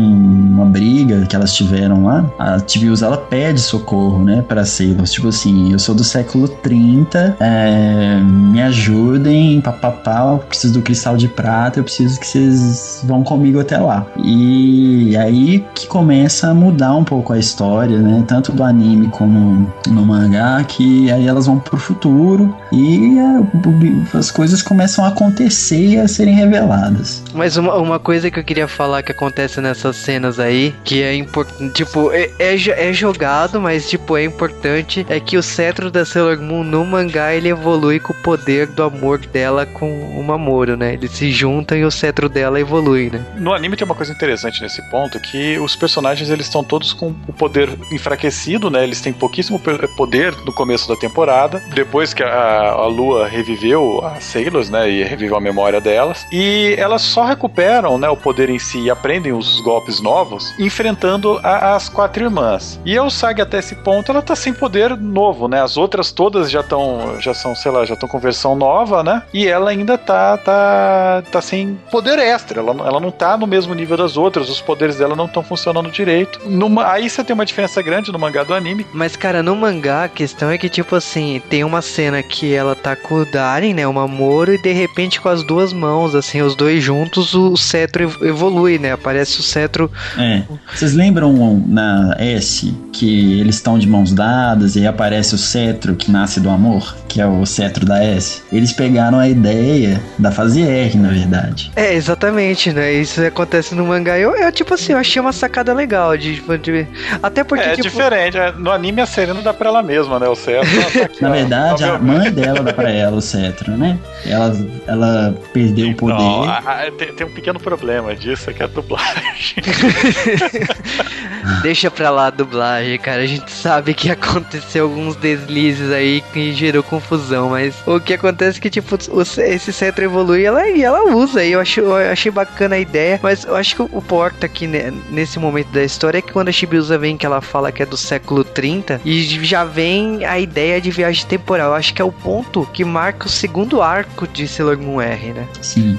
uma briga que elas tiveram lá, a Tibius ela pede socorro, né, pra Sailors. Tipo assim, eu sou do século 30, é, me ajudem, papapá, eu preciso do cristal de prata, eu preciso que vocês vão comigo até lá. E aí que começa a mudar um pouco a história, né, tanto do anime como no mangá, que aí elas vão pro futuro e é, as coisas começam a acontecer e a serem reveladas. Mas uma, uma coisa que eu queria falar que acontece nessas cenas aí, que é importante, tipo, é, é, é jogado, mas, tipo, é importante, é que o cetro da Sailor Moon no mangá, ele evolui com o poder do amor dela com o Mamoru, né? Eles se juntam e o cetro dela evolui, né? No anime tem uma coisa interessante nesse ponto, que os personagens eles estão todos com o poder enfraquecido, né? Eles têm pouquíssimo pe- poder no começo da temporada, depois que a, a Lua reviveu as Sailors, né? E reviveu a memória delas. E elas só recuperam, né, o poder em si e aprendem os golpes novos enfrentando a- as quatro irmãs. E a Usagi até esse ponto ela tá sem poder novo, né? As outras todas já estão já são, sei lá, já estão com versão nova, né? E ela ainda tá tá tá sem poder extra. Ela, ela não tá no mesmo nível das outras, os poderes dela não estão funcionando direito. Numa, aí você tem uma diferença grande no mangá do anime. Mas, cara, no mangá, a questão é que, tipo assim, tem uma cena que ela tá com o Darin, né, o Mamoru, e de repente com as duas mãos, assim, os dois juntos, o cetro ev- evolui, né? Aparece o cetro É. Vocês lembram na S que eles estão de mãos dadas e aí aparece o cetro que nasce do amor, que é o cetro da S? Eles pegaram a ideia da fase R, na verdade. É, exatamente, né? Isso acontece no mangá. Eu, eu tipo assim, eu achei uma sacada legal de, tipo, de- até porque é tipo, diferente. é, No anime a Serena dá pra ela mesma, né? O ela tá aqui, Na verdade, a mãe dela dá pra ela o cetro, né? Ela, ela perdeu o poder. Não, a- a- tem, tem um pequeno problema disso, é que é a dublagem. deixa pra lá a dublagem, cara. A gente sabe que aconteceu alguns deslizes aí que gerou confusão, mas o que acontece é que tipo o- esse cetro evolui e ela, e ela usa. E eu achei, eu achei bacana a ideia, mas eu acho que o porta aqui né, nesse momento da história é que quando a Chibiusa vem que ela fala que é do século 30 e já vem a ideia de viagem temporal. Acho que é o ponto que marca o segundo arco de Sailor Moon R, né? Sim.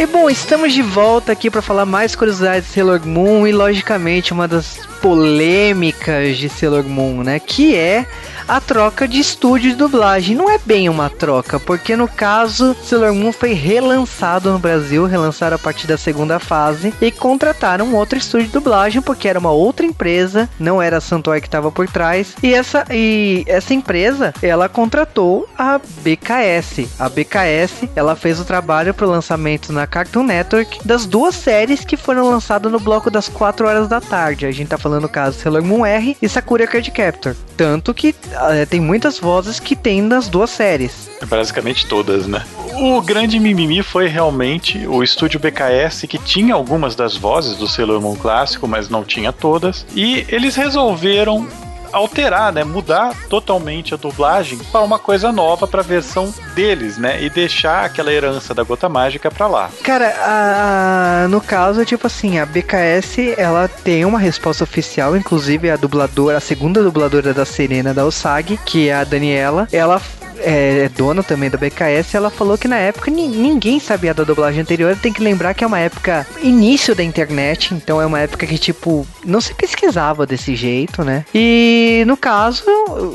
E bom, estamos de volta aqui para falar mais curiosidades de Sailor Moon e logicamente uma das polêmicas de Sailor Moon, né, que é a troca de estúdio de dublagem. Não é bem uma troca, porque no caso Sailor Moon foi relançado no Brasil, relançaram a partir da segunda fase e contrataram outro estúdio de dublagem porque era uma outra empresa, não era a Santuário que estava por trás. E essa e essa empresa, ela contratou a BKS. A BKS, ela fez o trabalho para o lançamento na Cartoon Network das duas séries que foram lançadas no bloco das 4 horas da tarde. A gente tá falando no caso Sailor Moon R e Sakura Card Captor. Tanto que eh, tem muitas vozes que tem nas duas séries. Basicamente todas, né? O grande mimimi foi realmente o estúdio BKS, que tinha algumas das vozes do Sailor Moon clássico, mas não tinha todas. E eles resolveram alterar, né, mudar totalmente a dublagem para uma coisa nova para a versão deles, né, e deixar aquela herança da gota mágica para lá. Cara, a- a- no caso, tipo assim, a BKS, ela tem uma resposta oficial, inclusive a dubladora, a segunda dubladora da Serena da Osag, que é a Daniela, ela é, é dona também da BKS, ela falou que na época ni- ninguém sabia da dublagem anterior. Tem que lembrar que é uma época início da internet, então é uma época que, tipo, não se pesquisava desse jeito, né? E no caso,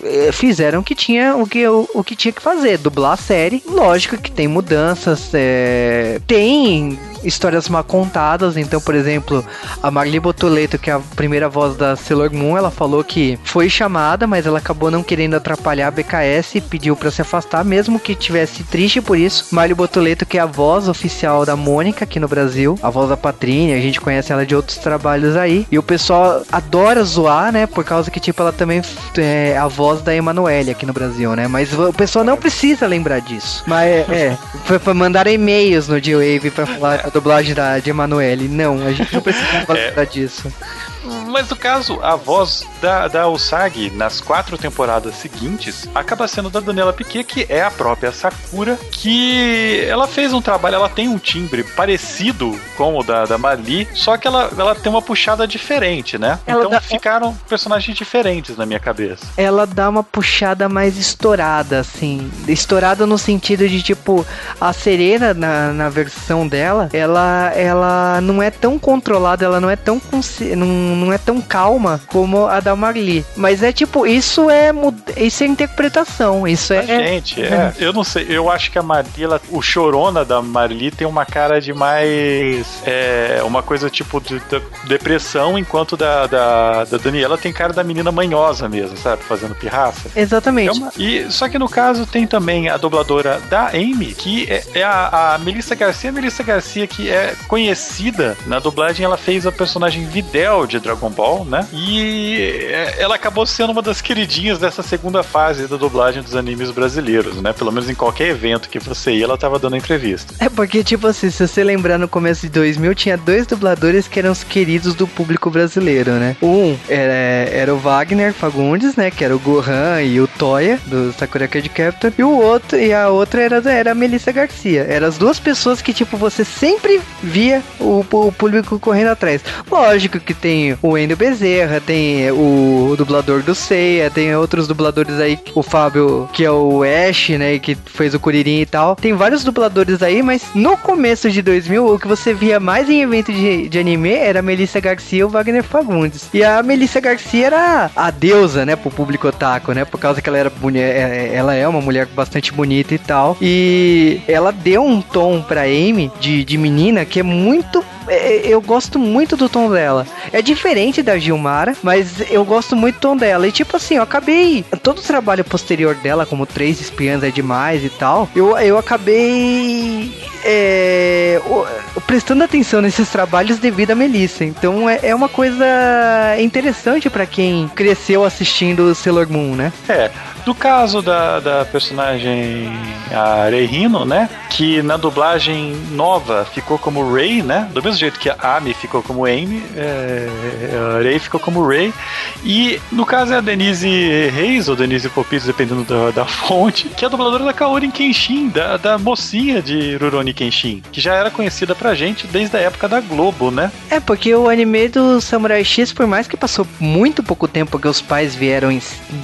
eh, fizeram o que tinha, o que, o, o que tinha que fazer, dublar a série. Lógico que tem mudanças, é, tem histórias mal contadas. Então, por exemplo, a Marli Botoleto, que é a primeira voz da Sailor Moon, ela falou que foi chamada, mas ela acabou não querendo atrapalhar a BKS e pediu pra se afastar, mesmo que tivesse triste por isso. Marli Botoleto, que é a voz oficial da Mônica aqui no Brasil, a voz da Patrínia, a gente conhece ela de outros trabalhos aí. E o pessoal adora zoar, né? Por causa que, tipo, ela também é a voz da Emanuele aqui no Brasil, né? Mas o pessoal não precisa lembrar disso. Mas é, foi, foi mandar e-mails no G-Wave pra falar a dublagem da, de Emanuele. Não, a gente não precisa lembrar disso. Mas no caso, a voz da, da Usagi nas quatro temporadas seguintes acaba sendo da Daniela Piquet, que é a própria Sakura, que ela fez um trabalho, ela tem um timbre parecido com o da, da Mali, só que ela, ela tem uma puxada diferente, né? Ela então dá- ficaram personagens diferentes na minha cabeça. ela dá uma puxada mais estourada, assim. Estourada no sentido de, tipo, a Serena, na, na versão dela, ela, ela não é tão controlada, ela não é tão consci- não, não é tão calma como a da Marli. Mas é tipo, isso é isso é interpretação, isso é. gente, é, eu não sei, eu acho que a Marli, ela- o chorona da Marli tem uma cara de mais. É, uma coisa tipo de, de depressão, enquanto da, da, da Daniela tem cara da menina manhosa mesmo, sabe? Fazendo pirraça. É Exatamente. uma- e, só que no caso tem também a dubladora da Amy, que é, é a, a Melissa Garcia. A Melissa Garcia, que é conhecida na dublagem, ela fez a personagem Videl de Dragon Ball, né? E é, ela acabou sendo uma das queridinhas dessa segunda fase da dublagem dos animes brasileiros, né? Pelo menos em qualquer evento que você ia, ela tava dando entrevista. É porque, tipo assim, se você lembrar no começo de 2000, tinha dois dubladores que eram os queridos do público brasileiro, né? Um era, era o Wagner Fagundes, né? Que era o Gohan e o Toya, do Sakura Card Captor. E o outro, e a outra era, era a Melissa Garcia. Eram as duas pessoas que, tipo, você sempre via o, o público correndo atrás. Lógico que tem o Wendel Bezerra, tem o, o dublador do Seiya, tem outros dubladores aí, o Fábio, que é o Ash, né? Que fez o Kuririn e tal. Tem vários dubladores aí, mas no começo de 2000, o que você via mais em evento de, de anime era a Melissa Garcia e o Wagner Fagundes. E a Melissa Garcia era a deusa, né, pro público otaku, né? Por causa que ela era boni- é- ela é uma mulher bastante bonita e tal. E ela deu um tom pra Amy de, de menina que é muito é, eu gosto muito do tom dela. É diferente da Gilmara, mas eu gosto muito do tom dela. E tipo assim, eu acabei. Todo o trabalho posterior dela, como Três Espiãs é demais e tal, eu, eu acabei. é, prestando atenção nesses trabalhos devido a Melissa. Então é, é uma coisa interessante pra quem cresceu assistindo Sailor Moon, né? É, do caso da, da personagem a Reihino, né? Que na dublagem nova ficou como Rei, né? Do mesmo jeito que a Amy ficou como Amy, é, a Rei ficou como Rei. E no caso é a Denise Reis, ou Denise Popitos, dependendo da, da fonte, que é a dubladora da Kaori Kenshin, da, da mocinha de Rurouni Kenshin, que já era conhecida pra gente desde a época da Globo, né? É, porque o anime do Samurai X, por mais que passou muito pouco tempo, porque os pais vieram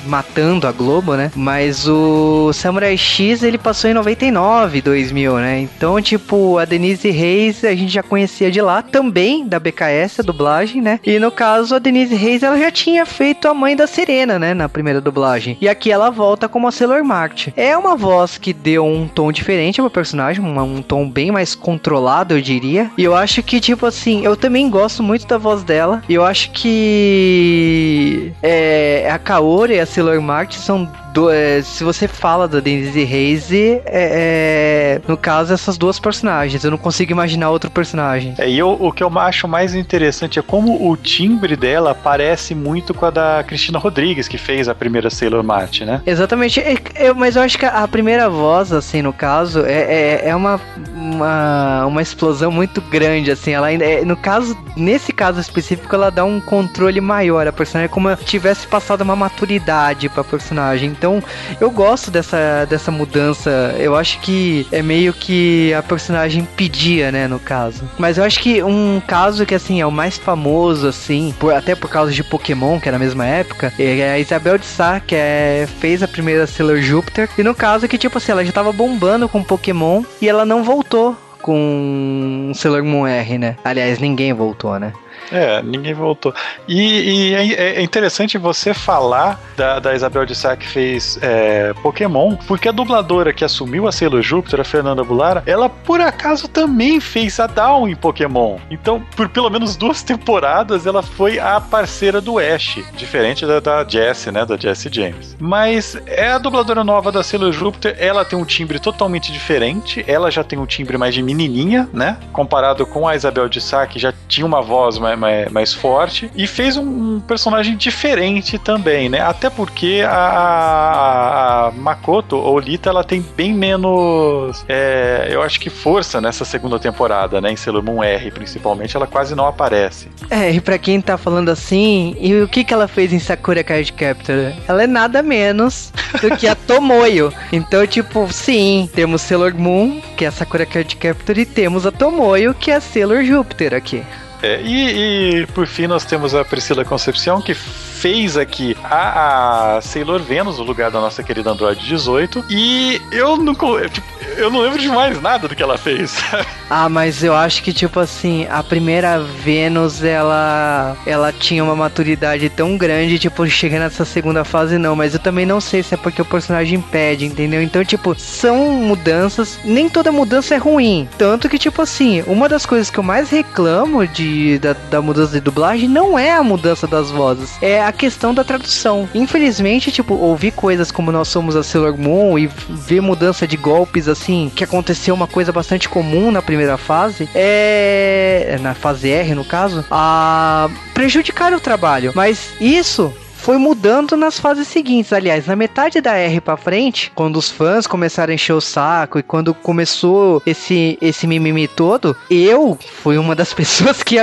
matando a Globo, né? Mas o Samurai X, ele passou em 99, 2000, né? Então, tipo, a Denise Reis, a gente já conhecia de lá, também da BKS, a dublagem, né? E no caso, a Denise Reis, ela já tinha feito a mãe da Serena, né? Na primeira dublagem. E aqui ela volta como a Sailor Mart. É uma voz que deu um tom diferente ao personagem, uma- um tom bem mais controlado, eu diria. E eu acho que, tipo assim, eu também gosto muito da voz dela. E eu acho que é, a Kaori e a Sailor Mart são do- é, se você fala da Denise Reis, é, é, no caso, essas duas personagens. Eu não consigo imaginar outro personagem. É, e eu- o que eu acho mais interessante é como o timbre dela parece muito com a da Cristina Rodrigues, que fez a primeira Sailor Mart, né? Exatamente, É- é- mas eu acho que a primeira voz, assim, no caso, é, é, é uma. uma, uma explosão muito grande, assim. Ela ainda. no caso, nesse caso específico, ela dá um controle maior. A personagem é como se tivesse passado uma maturidade pra personagem. Então, eu gosto dessa, dessa mudança. Eu acho que é meio que a personagem pedia, né, no caso. Mas eu acho que um caso que, assim, é o mais famoso, assim, por- até por causa de Pokémon, que é na mesma época, é a Isabel de Sá, que é, fez a primeira Sailor Júpiter. E no caso que, tipo assim, ela já tava bombando com Pokémon e ela não voltou com Sailor Moon R, né? Aliás, ninguém voltou, né? É, ninguém voltou. E, e é, é interessante você falar da, da Isabel de Sá que fez é, Pokémon, porque a dubladora que assumiu a Sailor Júpiter, a Fernanda Bulara, ela por acaso também fez a Dawn em Pokémon. Então, por pelo menos duas temporadas, ela foi a parceira do Ash, diferente da, da Jessie, né, da Jessie James. Mas é a dubladora nova da Sailor Júpiter, ela tem um timbre totalmente diferente, ela já tem um timbre mais de menininha, né, comparado com a Isabel de Sá, que já tinha uma voz mais, mais, mais forte, e fez um, um personagem diferente também, né, até porque a, a- a Makoto, ou Lita, ela tem bem menos, é, eu acho que força nessa segunda temporada, né, em Sailor Moon R, principalmente, ela quase não aparece. É, e pra quem tá falando assim, e o que que ela fez em Sakura Card Captor? Ela é nada menos do que a Tomoyo. Então, tipo, sim, temos Sailor Moon, que é a Sakura Card Captor, e temos a Tomoyo, que é a Sailor Júpiter aqui. É, e, e, por fim nós temos a Priscila Concepção que fez aqui a, a Sailor Venus no lugar da nossa querida Android 18 e eu não tipo, eu não lembro de mais nada do que ela fez. Ah, mas eu acho que, tipo assim, a primeira Vênus, ela ela tinha uma maturidade tão grande, tipo, chega nessa segunda fase não, mas eu também não sei se é porque o personagem pede, entendeu? Então, tipo, são mudanças, nem toda mudança é ruim. Tanto que, tipo assim, uma das coisas que eu mais reclamo de, da, da mudança de dublagem não é a mudança das vozes, é a questão da tradução. Infelizmente, tipo, ouvir coisas como nós somos a Sailor Moon e ver mudança de golpes assim, que aconteceu uma coisa bastante comum na primeira fase, é. na fase R no caso, a prejudicar o trabalho. Mas isso foi mudando nas fases seguintes. Aliás, na metade da R pra frente, quando os fãs começaram a encher o saco e quando começou esse, esse mimimi todo, eu fui uma das pessoas que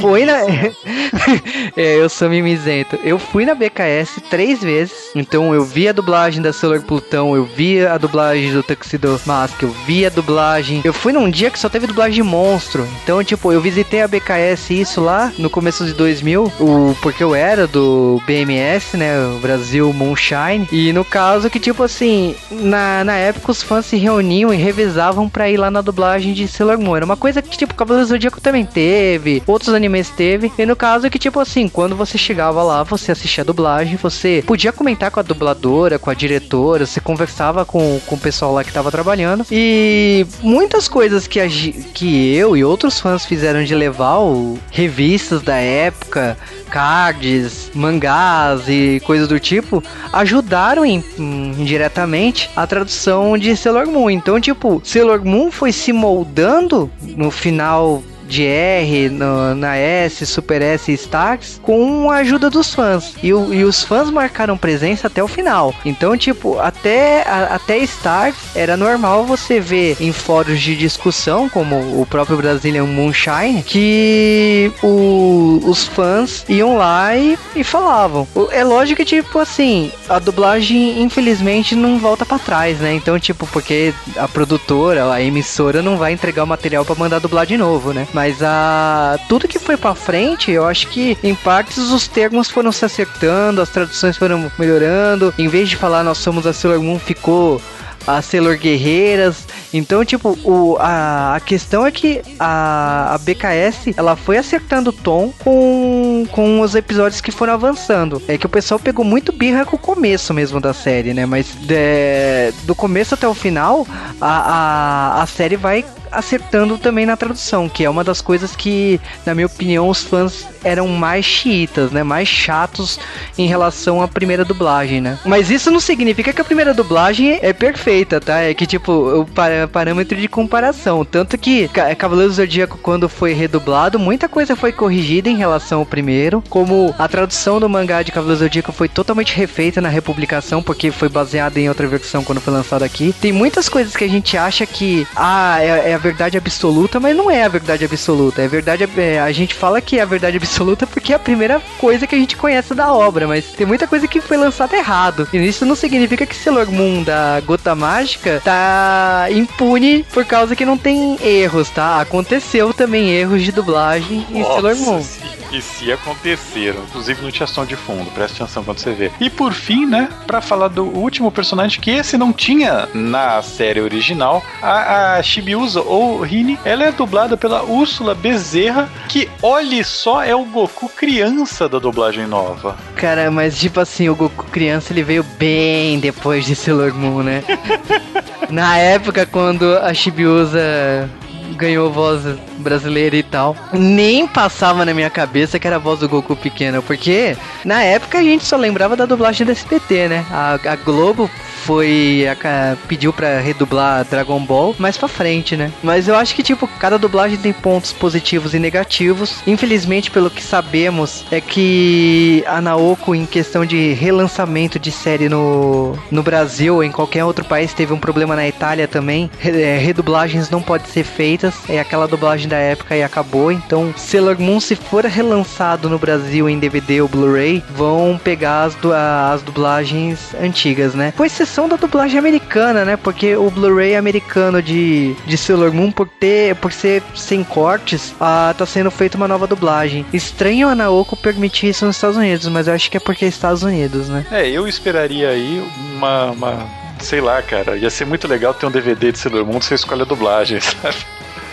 foi na. é, eu sou mimizento. Eu fui na BKS três vezes. Então eu vi a dublagem da Sailor Plutão, eu vi a dublagem do Tuxedo Mask, eu vi a dublagem. Eu fui num dia que só teve dublagem de monstro. Então, tipo, eu visitei a BKS isso lá no começo de 2000, o, porque eu era do BMS, né? O Brasil Moonshine. E no caso que, tipo assim, na, na época os fãs se reuniam e revisavam pra ir lá na dublagem de Sailor Moon. Era uma coisa que, tipo, Cavaleiros do Zodíaco também teve, outros animes teve. E no caso que, tipo assim, quando você chegava lá, você assistia a dublagem, você podia comentar com a dubladora, com a diretora, você conversava com, com o pessoal lá que tava trabalhando. E muitas coisas que, a, que eu e outros fãs fizeram de levar o, revistas da época, cards, mangás e coisas do tipo, ajudaram em- hum, indiretamente a tradução de Sailor Moon. Então, tipo, Sailor Moon foi se moldando no final de R, no- na S, Super S e Stars, com a ajuda dos fãs. E, o- e os fãs marcaram presença até o final. Então, tipo, até, a- até Stars era normal você ver em fóruns de discussão, como o próprio Brazilian Moonshine, que o- os fãs iam lá e, e falavam. É lógico que, tipo, assim, a dublagem, infelizmente, não volta pra trás, né? Então, tipo, porque a produtora, a emissora não vai entregar o material pra mandar dublar de novo, né? Mas a tudo que foi pra frente, eu acho que em partes os termos foram se acertando, as traduções foram melhorando. Em vez de falar nós somos a Sailor Moon, ficou a Sailor Guerreiras. Então, tipo, o, a, a questão é que a, a BKS ela foi acertando o tom com, com os episódios que foram avançando. É que o pessoal pegou muito birra com o começo mesmo da série, né? Mas de- do começo até o final, a, a, a série vai acertando também na tradução, que é uma das coisas que, na minha opinião, os fãs eram mais chiitas, né? Mais chatos em relação à primeira dublagem, né? Mas isso não significa que a primeira dublagem é perfeita, tá? É que, tipo, o pa- parâmetro de comparação. Tanto que Ca- Cavaleiros do Zodíaco, quando foi redublado, muita coisa foi corrigida em relação ao primeiro. Como a tradução do mangá de Cavaleiros do Zodíaco foi totalmente refeita na republicação, porque foi baseada em outra versão quando foi lançado aqui. Tem muitas coisas que a gente acha que, ah, é, é a verdade absoluta, mas não é a verdade absoluta. É verdade, é, a gente fala que é a verdade absoluta porque é a primeira coisa que a gente conhece da obra, mas tem muita coisa que foi lançada errado. E isso não significa que Sailor Moon da Gota Mágica tá impune por causa que não tem erros, tá? Aconteceu também erros de dublagem em Sailor Moon. E se aconteceram. Inclusive no som de fundo, presta atenção quando você vê. E por fim, né, pra falar do último personagem que esse não tinha na série original, a, a Shibiusa ou Rini, ela é dublada pela Úrsula Bezerra, que olhe só, é o Goku criança da dublagem nova. Cara, mas tipo assim, o Goku criança ele veio bem depois de Sailor Moon, né? Na época, quando a Chibiusa ganhou voz brasileira e tal, nem passava na minha cabeça que era a voz do Goku pequeno, porque na época a gente só lembrava da dublagem do SBT, né? A, a Globo foi a pediu pra redublar Dragon Ball mais pra frente, né? Mas eu acho que tipo cada dublagem tem pontos positivos e negativos. Infelizmente, pelo que sabemos, é que a Naoko em questão de relançamento de série no, no Brasil ou em qualquer outro país teve um problema na Itália também. É, redublagens não podem ser feitas, é aquela dublagem da época e acabou. Então, Sailor Moon se for relançado no Brasil em DVD ou Blu-ray, vão pegar as, du- as dublagens antigas, né? Com exceção da dublagem americana, né? Porque o Blu-ray americano de, de Sailor Moon, por ter, por ser sem cortes, ah, tá sendo feita uma nova dublagem. Estranho a Naoko permitir isso nos Estados Unidos, mas eu acho que é porque é Estados Unidos, né? É, eu esperaria aí uma, uma- Sei lá, cara, ia ser muito legal ter um DVD de Sailor Moon, você escolhe a dublagem, sabe?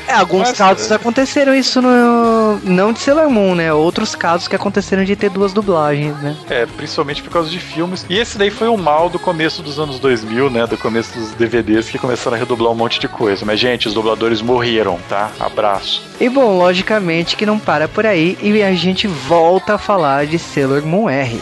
É, alguns Nossa, casos é. aconteceram isso no. Não de Sailor Moon, né? Outros casos que aconteceram de ter duas dublagens, né? É, principalmente por causa de filmes. E esse daí foi o mal do começo dos anos 2000, né? Do começo dos DVDs que começaram a redublar um monte de coisa. Mas, gente, os dubladores morreram, tá? Abraço. E bom, logicamente que não para por aí e a gente volta a falar de Sailor Moon R.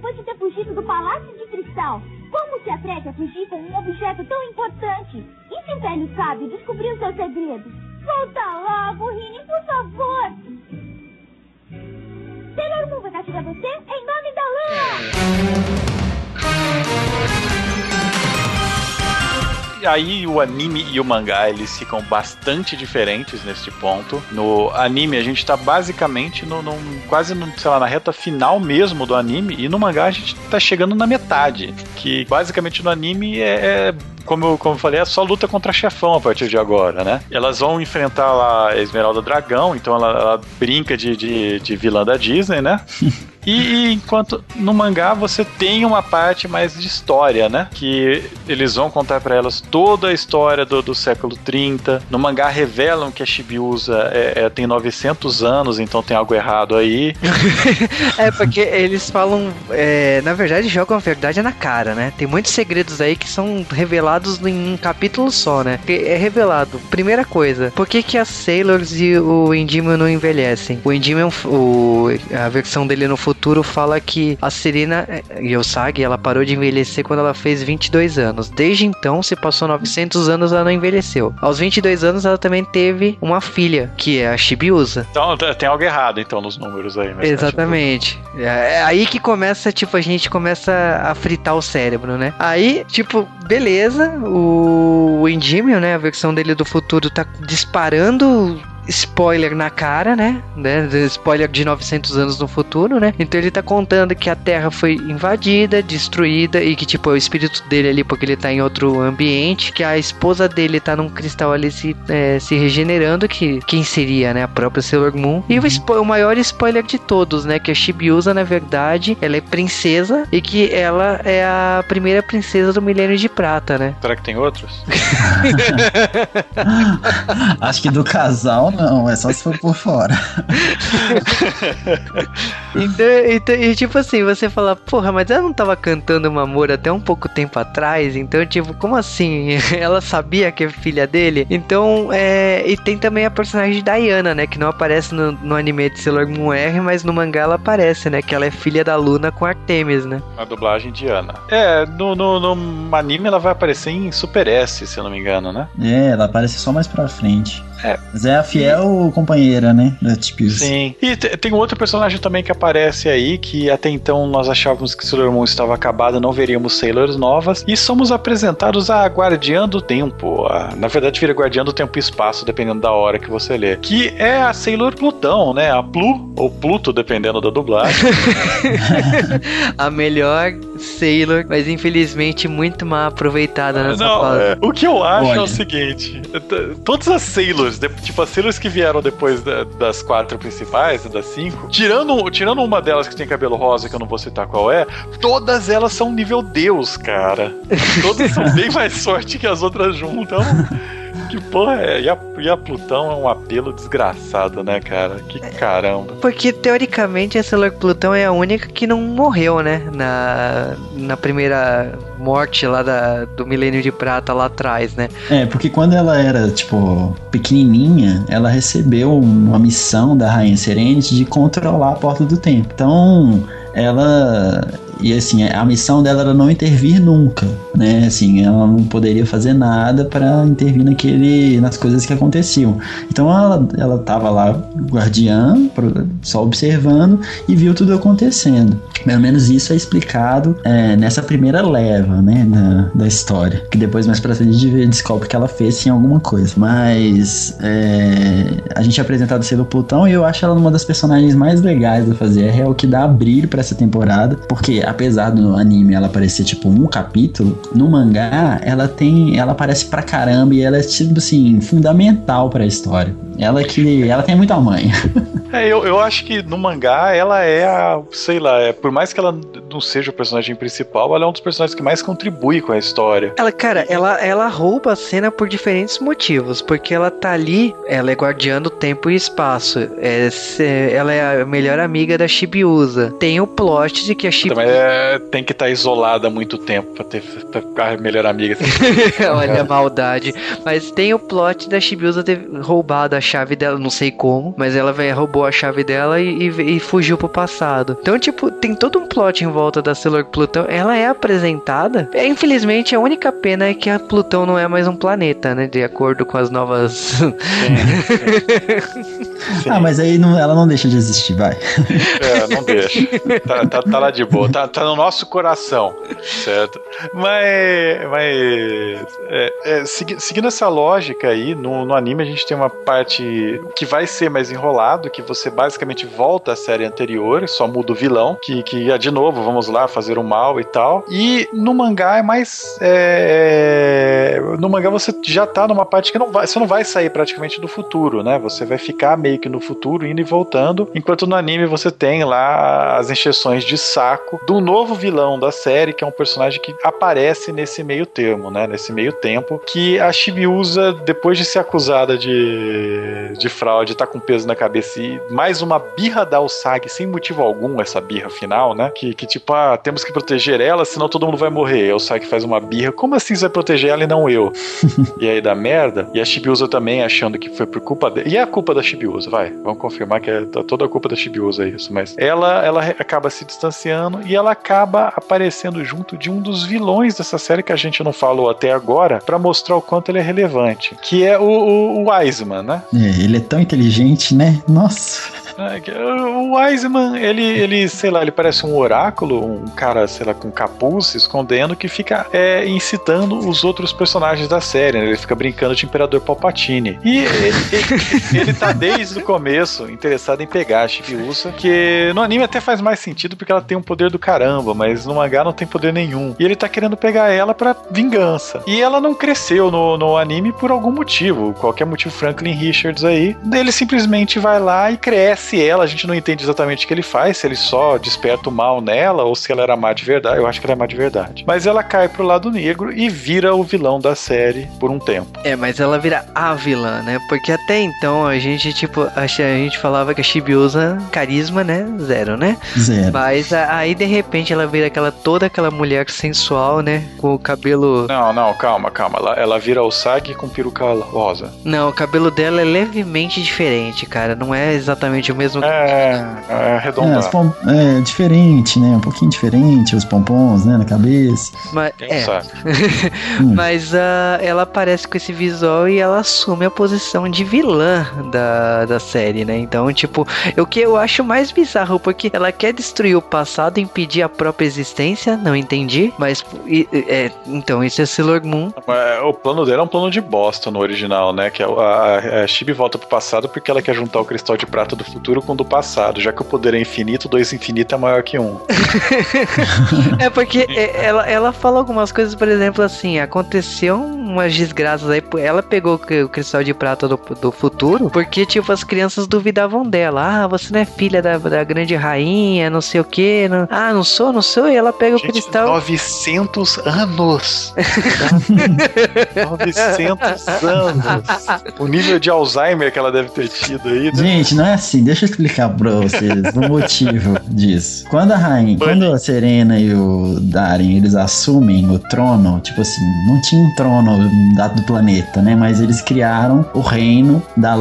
depois de ter fugido do palácio de cristal? Como se atreve a fugir com um objeto tão importante? E se o velho sábio descobrir os seus segredos? Volta logo, Rini, por favor! Sailor Moon vai castigar você em nome da lua! Aí o anime e o mangá, eles ficam bastante diferentes neste ponto. No anime a gente tá basicamente no, num- quase no, sei lá, na reta final mesmo do anime e no mangá a gente tá chegando na metade, que basicamente no anime é, é, como, eu, como eu falei, é só luta contra chefão a partir de agora, né? Elas vão enfrentar lá a Esmeralda Dragão, então ela, ela brinca de, de, de vilã da Disney, né? E, enquanto no mangá você tem uma parte mais de história, né? Que eles vão contar pra elas toda a história do, do século 30. No mangá revelam que a Shibiusa é, é- tem 900 anos, então tem algo errado aí. É, porque eles falam. é, na verdade, jogam a verdade na cara, né? Tem muitos segredos aí que são revelados em um capítulo só, né? É revelado. Primeira coisa, por que, que as Sailors e o Endymion não envelhecem? O Endymion, o, a versão dele no futuro fala que a Serena Yosagi, ela parou de envelhecer quando ela fez 22 anos. Desde então, se passou 900 anos, ela não envelheceu. Aos 22 anos, ela também teve uma filha, que é a Shibiusa. Então tem algo errado então nos números aí. mas Exatamente. É é aí que começa, tipo, a gente começa a fritar o cérebro, né? Aí, tipo, beleza, o, o Endymion, né, a versão dele do futuro tá disparando spoiler na cara, né? né? Spoiler de 900 anos no futuro, né? Então ele tá contando que a Terra foi invadida, destruída e que tipo é o espírito dele ali porque ele tá em outro ambiente, que a esposa dele tá num cristal ali se, é, se regenerando, que quem seria, né? A própria Sailor Moon. E o, o maior spoiler de todos, né? Que a Shibiusa, na verdade, ela é princesa e que ela é a primeira princesa do Milênio de Prata, né? Será que tem outros? Acho que do casal, Não, é só se for por fora. Então, então, e tipo assim, você fala, porra, mas ela não tava cantando Mamor até um pouco tempo atrás, então, tipo, como assim? Ela sabia que é filha dele? Então, é. E tem também a personagem Diana, né? Que não aparece no, no anime de Sailor Moon R, mas no mangá ela aparece, né? Que ela é filha da Luna com Artemis, né? A dublagem de Ana. É, no, no, no anime ela vai aparecer em Super S, se eu não me engano, né? É, ela aparece só mais pra frente. É. Mas é a fiel companheira, né? Da Tipis. Sim. E te- tem um outro personagem também que aparece aí, que até então nós achávamos que Sailor Moon estava acabado, não veríamos Sailors novas. E somos apresentados a Guardiã do Tempo. A- na verdade, vira Guardiã do Tempo e Espaço, dependendo da hora que você lê. Que é a Sailor Plutão, né? A Plu, ou Pluto, dependendo da dublagem. A melhor Sailor, mas infelizmente muito mal aproveitada nessa Não, fase. é, o que eu acho é Olha. o seguinte: todas as Sailors, de- tipo as Que vieram depois da- das quatro principais, das cinco, tirando, tirando uma delas que tem cabelo rosa, que eu não vou citar qual é, todas elas são nível Deus, cara. Todas são bem mais fortes que as outras juntas. Então, que porra é? E a, e a Plutão é um apelo desgraçado, né, cara? Que caramba. Porque teoricamente a Sailor Plutão é a única que não morreu, né? Na, na primeira morte lá da, do Milênio de Prata lá atrás, né? É, porque quando ela era, tipo, pequenininha, ela recebeu uma missão da Rainha Serenity de controlar a Porta do Tempo. Então, ela... E assim, a missão dela era não intervir nunca, né? Assim, ela não poderia fazer nada para intervir naquele, nas coisas que aconteciam. Então ela, ela tava lá, guardiã, só observando e viu tudo acontecendo. Pelo menos isso é explicado é, nessa primeira leva, né, da, da história. Que depois, mais pra frente, a descobre que ela fez sim alguma coisa. Mas é, a gente é apresentado cedo Plutão e eu acho ela uma das personagens mais legais da fazer. É o que dá brilho pra essa temporada. Porque apesar do anime ela aparecer tipo um capítulo, no mangá ela tem. Ela aparece pra caramba e ela é tipo assim, fundamental pra história. Ela que. Ela tem muita mãe. É, eu, eu acho que no mangá ela é a. Sei lá, é, por mais que ela não seja o personagem principal, ela é um dos personagens que mais contribui com a história. Ela, cara, ela, ela rouba a cena por diferentes motivos. Porque ela tá ali, ela é guardiã do tempo e espaço. É, se- ela é a melhor amiga da Chibiusa. Tem o plot de que a Chibiusa. É, tem que estar isolada há muito tempo pra, ter, pra ficar melhor amiga. Olha a maldade. Mas tem o plot da Chibiusa ter roubado a chave dela, não sei como, mas ela veio, roubou a chave dela e, e- e fugiu pro passado. Então, tipo, tem todo um plot em volta da Sailor Plutão. Ela é apresentada. É, infelizmente, a única pena é que a Plutão não é mais um planeta, né? De acordo com as novas. Ah, mas aí não- ela não deixa de existir, vai. É, não deixa. Tá, tá- tá lá de boa. Tá, tá no nosso coração, certo? Mas. mas é, é, segui- seguindo essa lógica aí, no, no anime a gente tem uma parte que vai ser mais enrolado, que você basicamente volta à série anterior, só muda o vilão, que, que é de novo, vamos lá, fazer o mal e tal. E no mangá é mais. é, no mangá você já tá numa parte que não vai, você não vai sair praticamente do futuro, né? Você vai ficar meio que no futuro, indo e voltando, enquanto no anime você tem lá as encheções de saco do novo vilão da série, que é um personagem que aparece nesse meio termo, né? Nesse meio tempo, que a Chibiusa, depois de ser acusada de, de fraude, tá com peso na cabeça e mais uma birra da Usagi sem motivo algum, essa birra final, né? Que, que tipo, ah, temos que proteger ela, senão todo mundo vai morrer. A Usagi faz uma birra, como assim você vai proteger ela e não eu? e aí dá merda. E a Chibiusa também achando que foi por culpa dela. E é a culpa da Vai. Vamos confirmar que é toda a culpa da Chibiusa isso. Mas ela, ela acaba se distanciando e ela acaba aparecendo junto de um dos vilões dessa série que a gente não falou até agora, pra mostrar o quanto ele é relevante. Que é o, o, o Wiseman, né? É, ele é tão inteligente, né? Nossa. É, que O Wiseman, ele, ele, sei lá, ele parece um oráculo, um cara, sei lá, com capuz se escondendo, que fica é, incitando os outros personagens da série, né? Ele fica brincando de Imperador Palpatine. E ele, ele, ele tá desde o começo interessado em pegar a Chibiusa, que no anime até faz mais sentido porque ela tem um poder do caramba, mas no mangá não tem poder nenhum. E ele tá querendo pegar ela pra vingança. E ela não cresceu no, no anime por algum motivo, qualquer motivo Franklin Richards aí. Ele simplesmente vai lá e cresce conhece ela, a gente não entende exatamente o que ele faz, se ele só desperta o mal nela ou se ela era má de verdade. Eu acho que ela é má de verdade. Mas ela cai pro lado negro e vira o vilão da série por um tempo. É, mas ela vira a vilã, né? Porque até então a gente, tipo, a, gente falava que a Chibi usa carisma, né? Zero, né? Zero. Mas a- aí de repente ela vira aquela toda aquela mulher sensual, né? Com o cabelo. Não, não, calma, calma. Ela, ela vira o Sag com peruca rosa. Não, o cabelo dela é levemente diferente, cara. Não é exatamente o mesmo. É, é É, arredondado. os pom- é diferente, né? Um pouquinho diferente, os pompons, né, na cabeça. Mas, Quem é, sabe? Hum. mas ah, ela aparece com esse visual e ela assume a posição de vilã da, da série, né? Então, tipo, o que eu acho mais bizarro, porque ela quer destruir o passado, impedir a própria existência, não entendi. Mas, e- é, então, isso é Sailor Moon. É, O plano dela é um plano de bosta no original, né? Que a, a, a Chibi volta pro passado porque ela quer juntar o cristal de prata do futuro com o do passado. Já que o poder é infinito, dois infinito é maior que um. É porque é, ela, ela fala algumas coisas, por exemplo, assim, aconteceu umas desgraças aí, ela pegou o cri- o cristal de prata do, do futuro, porque, tipo, as crianças duvidavam dela. Ah, você não é filha da, da grande rainha, não sei o que. Não... Ah, não sou, não sou. E ela pega o Gente, cristal. 900 anos! 900 anos! O nível de Alzheimer que ela deve ter tido aí. né? Gente, não é assim, deixa eu explicar pra vocês o motivo disso. Quando a rainha, quando a Serena e o Darien, eles assumem o trono, tipo assim, não tinha um trono dado do planeta, né? Mas eles criaram o reino da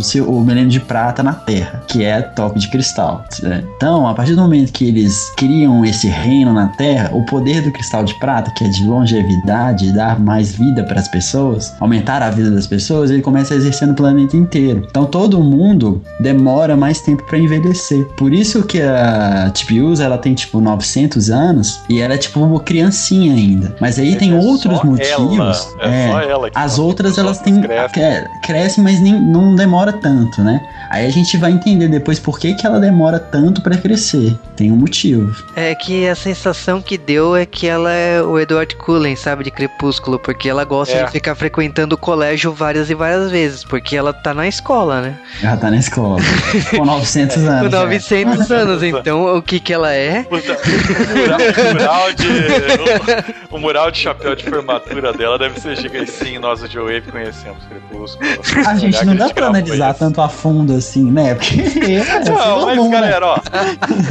seu, o milênio de prata na Terra, que é top de cristal. né? Então, a partir do momento que eles criam esse reino na Terra, o poder do cristal de prata, que é de longevidade, dar mais vida para as pessoas, aumentar a vida das pessoas, ele começa a exercer no planeta inteiro. Então, todo mundo demora mais tempo para envelhecer. Por isso que a Tibius, ela tem tipo 900 anos e ela é tipo uma criancinha ainda. Mas aí tem É outros só motivos. Ela, é, só ela que As outras elas têm crescem. cre- crescem, mas nem, não demora tanto, né? Aí a gente vai entender depois por que, que ela demora tanto pra crescer. Tem um motivo. É que a sensação que deu é que ela é o Edward Cullen, sabe, de Crepúsculo, porque ela gosta É. de ficar frequentando o colégio várias e várias vezes, porque ela tá na escola, né? Ela tá na escola. Com 900 Com anos. já. 900 anos, então o que que ela é? O mural, o mural de. O, o mural de chapéu de formatura dela deve ser gigante. Sim, nós, o Joe Wave, conhecemos Crepúsculo. A gente não dá pra analisar tanto a fundo assim, né? Porque é, Não, mas né? galera, ó.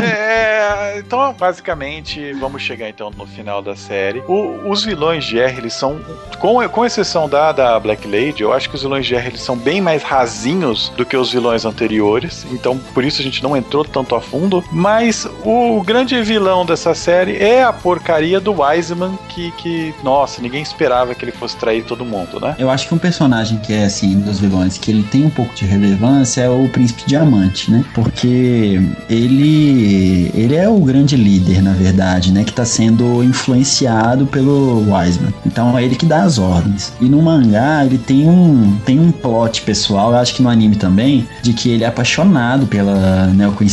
é, então, basicamente, vamos chegar então no final da série. O- os vilões de R, eles são, com, com exceção da, da Black Lady, eu acho que os vilões de R eles são bem mais rasinhos do que os vilões anteriores. Então, por isso a gente não entrou tanto a fundo. Mas o grande vilão dessa série é a porcaria do Wiseman, que, que nossa, ninguém esperava que ele fosse trair todo mundo, né? Eu acho que um personagem que é assim, dos vilões, que ele tem um pouco de relevância é o Príncipe Diamante, né? Porque ele ele é o grande líder, na verdade, né? Que tá sendo influenciado pelo Wiseman. Então é ele que dá as ordens. E no mangá ele tem um tem um plot pessoal, eu acho que no anime também, de que ele é apaixonado pela Neo Queen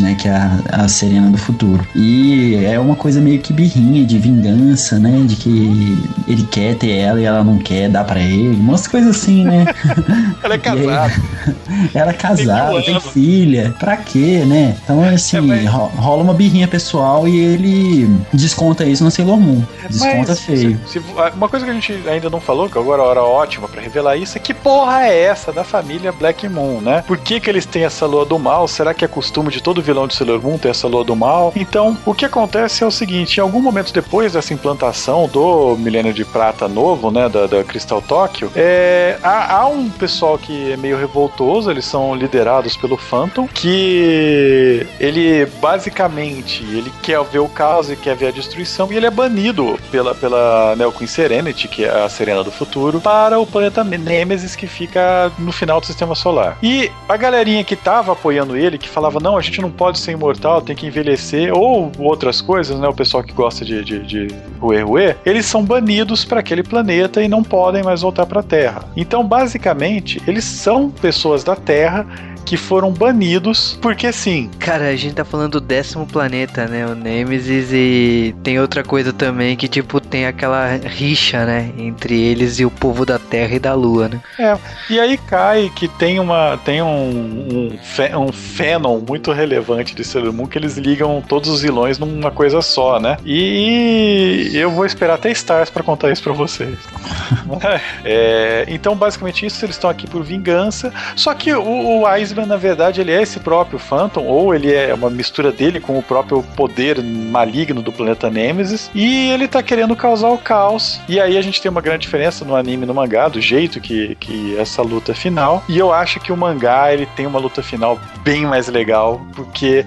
né? Que é a, a Serena do futuro. E é uma coisa meio que birrinha, de vingança, né? De que ele quer ter ela e ela não quer dar pra ele. Umas coisas assim, né? Ela é E aí, casada. ela é casada, tem filha. Pra quê, né? Então, assim, É, mas- ro- rola uma birrinha pessoal e ele desconta isso no Sailor Moon. Desconta Mas, feio. se- se- uma coisa que a gente ainda não falou, que agora é a hora ótima pra revelar isso, é que porra é essa da família Black Moon, né? Por que, que eles têm essa lua do mal? Será que é costume de todo vilão de Sailor Moon ter essa lua do mal? Então, o que acontece é o seguinte: em algum momento depois dessa implantação do Milênio de Prata novo, né, da, da Crystal Tóquio, é, há, há um pessoal que é meio revoltoso, eles são liderados pelo Phantom, que ele basicamente ele quer ver o caos e quer ver a destruição e ele é banido pela, pela Neo Queen Serenity, que é a Serena do futuro, para o planeta Nemesis que fica no final do sistema solar. E a galerinha que tava apoiando ele, que falava, não, a gente não pode ser imortal, tem que envelhecer, ou outras coisas, né? O pessoal que gosta de, de, de Rue Rue, eles são banidos para aquele planeta e não podem mais voltar para a Terra. Então, basicamente, eles são pessoas da Terra que foram banidos porque sim. Cara, a gente tá falando do décimo planeta, né? O Nemesis e tem outra coisa também que, tipo, tem aquela rixa, né? Entre eles e o povo da Terra e da Lua, né? É, e aí cai que tem uma tem um, um, um muito relevante de Sailor Moon que eles ligam todos os vilões numa coisa só, né? E eu vou esperar até Stars pra contar isso pra vocês. É, então, basicamente isso, eles estão aqui por vingança. Só que o, o Na verdade, ele é esse próprio Phantom, ou ele é uma mistura dele com o próprio poder maligno do planeta Nemesis, e ele tá querendo causar o caos. E aí a gente tem uma grande diferença no anime e no mangá, do jeito que, que essa luta final. E eu acho que o mangá ele tem uma luta final bem mais legal, porque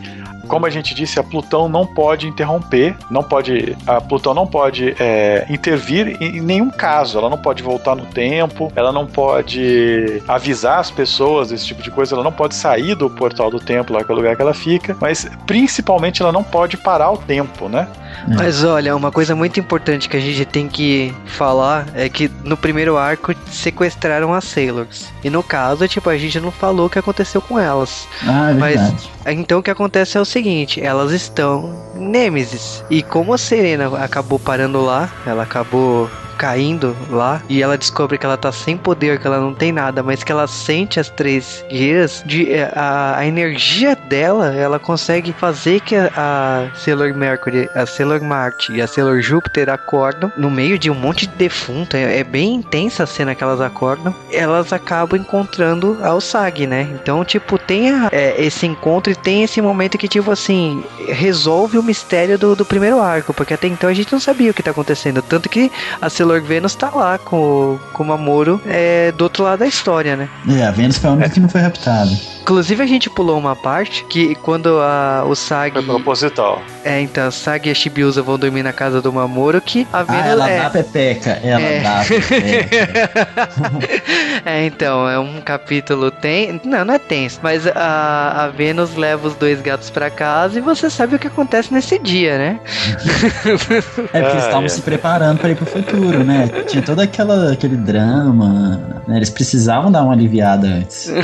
como a gente disse, a Plutão não pode interromper, não pode, a Plutão não pode é, intervir em, em nenhum caso. Ela não pode voltar no tempo, ela não pode avisar as pessoas desse tipo de coisa, ela não pode sair do portal do tempo, lá que é o lugar que ela fica, mas principalmente ela não pode parar o tempo, né? Mas olha, uma coisa muito importante que a gente tem que falar é que no primeiro arco sequestraram as Sailors. E no caso, tipo, a gente não falou o que aconteceu com elas. Ah, é Mas verdade. então o que acontece é o seguinte, elas estão Nemesis. E como a Serena acabou parando lá, ela acabou caindo lá e ela descobre que ela tá sem poder, que ela não tem nada, mas que ela sente as três guias, de, eh, a, a energia dela, ela consegue fazer que a, a Sailor Mercury, a Sailor Marte e a Sailor Júpiter acordam no meio de um monte de defunto. É, é bem intensa a cena que elas acordam. Elas acabam encontrando a Osag, né? Então, tipo, tem a- é, esse encontro e tem esse momento que, tipo assim, resolve o mistério do, do primeiro arco, porque até então a gente não sabia o que tá acontecendo. Tanto que a Sailor Venus tá lá com, o- com o Mamoru é, do outro lado da história, né? É, a Vênus foi a única que não foi raptada. Inclusive a gente pulou uma parte que quando a, o Sag. Foi proposital. É, então, a Sag e a Shibiusa vão dormir na casa do Mamoru, que a Ah, Venus ela é. dá pepeca. Ela É. dá pepeca. é, então, é um capítulo tem, não, não é tenso, mas a, a Vênus leva os dois gatos pra casa e você sabe o que acontece nesse dia, né? É porque eles Ah, estavam é. se preparando para ir pro futuro, né? Tinha todo aquela, aquele drama, né? Eles precisavam dar uma aliviada antes.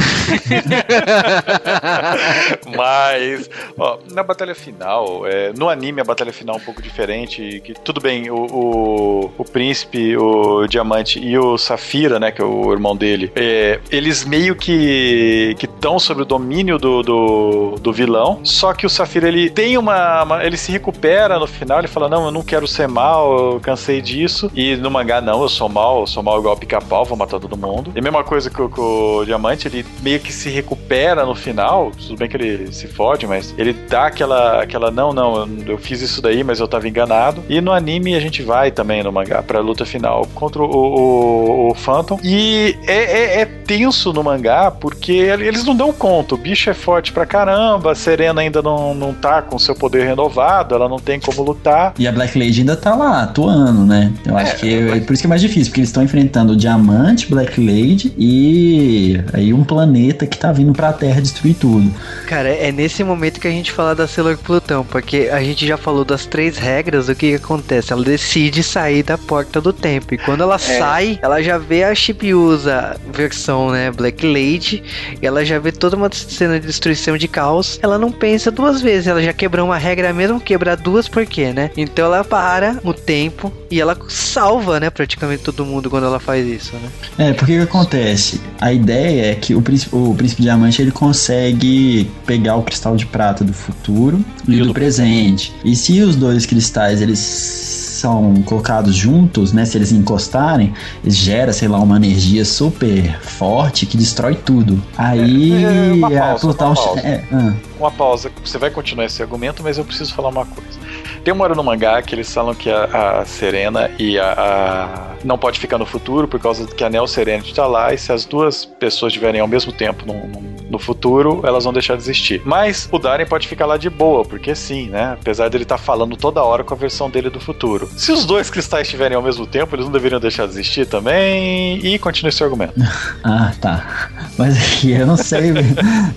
Mas, ó, na batalha final, é, no anime a batalha final é um pouco diferente. Que, tudo bem, o, o, o príncipe, o diamante e o Safira, né, que é o irmão dele, é, eles meio que estão sob o domínio do, do, do vilão. Só que o Safira ele tem uma, uma- Ele se recupera no final, ele fala: Não, eu não quero ser mal, eu cansei disso. E no mangá, não, eu sou mal, eu sou mal igual pica-pau, vou matar todo mundo. E a mesma coisa que o, com o diamante, ele meio que se recupera no final. Tudo bem que ele se fode, mas ele dá aquela, aquela não, não, eu, eu fiz isso daí, mas eu tava enganado. E no anime a gente vai também no mangá pra luta final contra o, o, o Phantom. E é, é- é tenso no mangá porque eles não dão conta. O bicho é forte pra caramba, a Serena ainda não, não tá com seu poder renovado, ela não tem como lutar. E a Black Lady ainda tá lá, atuando, né? Eu acho que é, por isso que é mais difícil, porque eles estão enfrentando o Diamante, Black Lady e aí um planeta que tá vindo pra Terra destruir tudo. Cara, é nesse momento que a gente fala da Sailor Plutão, porque a gente já falou das três regras, o que, que acontece? Ela decide sair da porta do tempo. E quando ela sai, ela já vê a Shibiusa versão, né, Black Lady, e ela já vê toda uma cena de destruição de caos. Ela não pensa duas vezes, ela já quebrou uma regra mesmo, quebrar duas, por quê, né? Então ela para o tempo e ela salva, né, praticamente todo mundo quando ela faz isso, né? É, porque o que acontece? A ideia é que o príncipe, o príncipe diamante ele consegue pegar o cristal de prata do futuro e, E do do presente. E se os dois cristais eles são colocados juntos, né? Se eles encostarem, gera, sei lá, uma energia super forte que destrói tudo. Aí É, é uma a pausa, Plutão. uma pausa. É, ah, uma pausa. Você vai continuar esse argumento, mas eu preciso falar uma coisa. Tem uma hora no mangá que eles falam que a, a Serena e a, a- não pode ficar no futuro por causa que a Neo Serenity tá lá e se as duas pessoas estiverem ao mesmo tempo no, futuro, elas vão deixar de existir. Mas o Darren pode ficar lá de boa, porque sim, né? Apesar dele estar falando toda hora com a versão dele do futuro. Se os dois cristais estiverem ao mesmo tempo, eles não deveriam deixar de existir também. E continue esse argumento. ah, tá. Mas aqui eu não sei.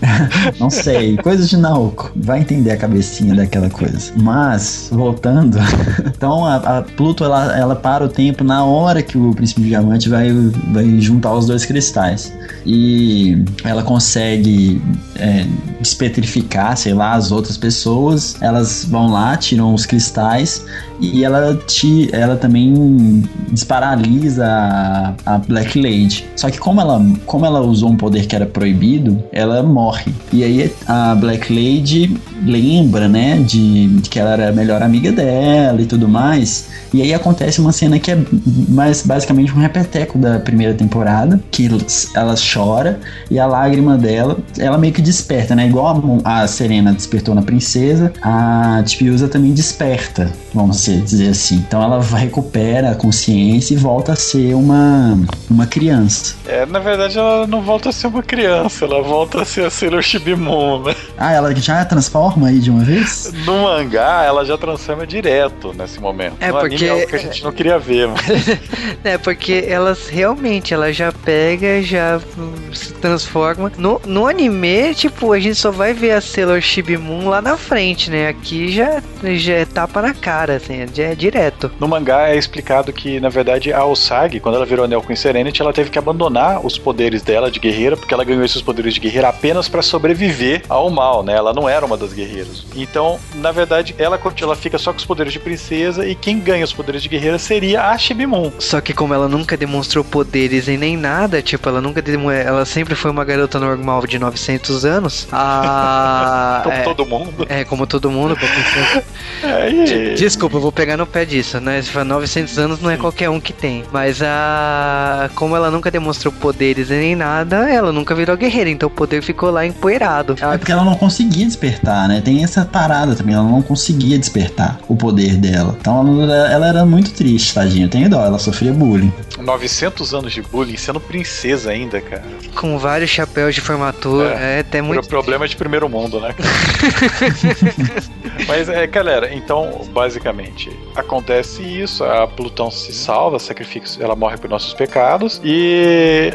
não sei. Coisas de Naoko. Vai entender a cabecinha daquela coisa. Mas, voltando. então a, a Pluto ela, ela para o tempo na hora que o príncipe diamante vai, vai juntar os dois cristais. E ela consegue é, despetrificar, sei lá, as outras pessoas. Elas vão lá, tiram os cristais e ela, te, ela também desparalisa a, a Black Lady. Só que como ela, como ela usou um poder que era proibido, ela morre. E aí a Black Lady lembra, né, de, de que ela era a melhor amiga dela e tudo mais. E aí acontece uma cena que é mais basicamente um repeteco da primeira temporada, que ela chora e a lágrima dela, ela meio que desperta, né? Igual a, a Serena despertou na princesa, a Tipiusa também desperta, vamos dizer- dizer assim. Então ela recupera a consciência e volta a ser uma, uma criança. É, na verdade, ela não volta a ser uma criança, ela volta a ser a Sailor Shibimon, né? Ah, ela já transforma aí de uma vez? No mangá, ela já transforma direto nesse momento. É, no porque- anime é algo que a gente não queria ver, mas... É, porque elas realmente, ela já pega, já hum, se transforma. No, no anime, tipo, a gente só vai ver a Sailor Shibimun lá na frente, né? Aqui já, já é tapa na cara, assim, já é direto. No mangá é explicado que, na verdade, a Osagi, quando ela virou Anel Queen Serenity, ela teve que abandonar os poderes dela de guerreira, porque ela ganhou esses poderes de guerreira apenas pra sobreviver ao mal, né? Ela não era uma das guerreiras. Então, na verdade, ela, ela fica só com os poderes de princesa e quem ganha os poderes de guerreira seria a Shibimon. Só que como ela nunca demonstrou poderes e nem nada, tipo, ela nunca demo- ela sempre foi uma garota normal de 900 anos. A Como é, todo mundo. é, como todo mundo, como- É, e- Desculpa, eu vou pegar no pé disso, né? Se for 900 anos não é qualquer um que tem. Mas a. Como ela nunca demonstrou poderes e nem nada, ela nunca virou guerreira, então o poder ficou lá empoeirado. É porque ela não conseguia despertar, né? Tem essa parada também, ela não conseguia despertar o poder dela. Então ela, ela era muito triste, tadinha. Eu tenho dó, ela sofria bullying. 900 anos de bullying, sendo princesa ainda, cara. Com vários chapéus de formatura. É, até Muito... muito. Problema de primeiro mundo, né? Mas é, galera, então, basicamente, acontece isso, a Plutão se salva, sacrifica, ela morre por nossos pecados, e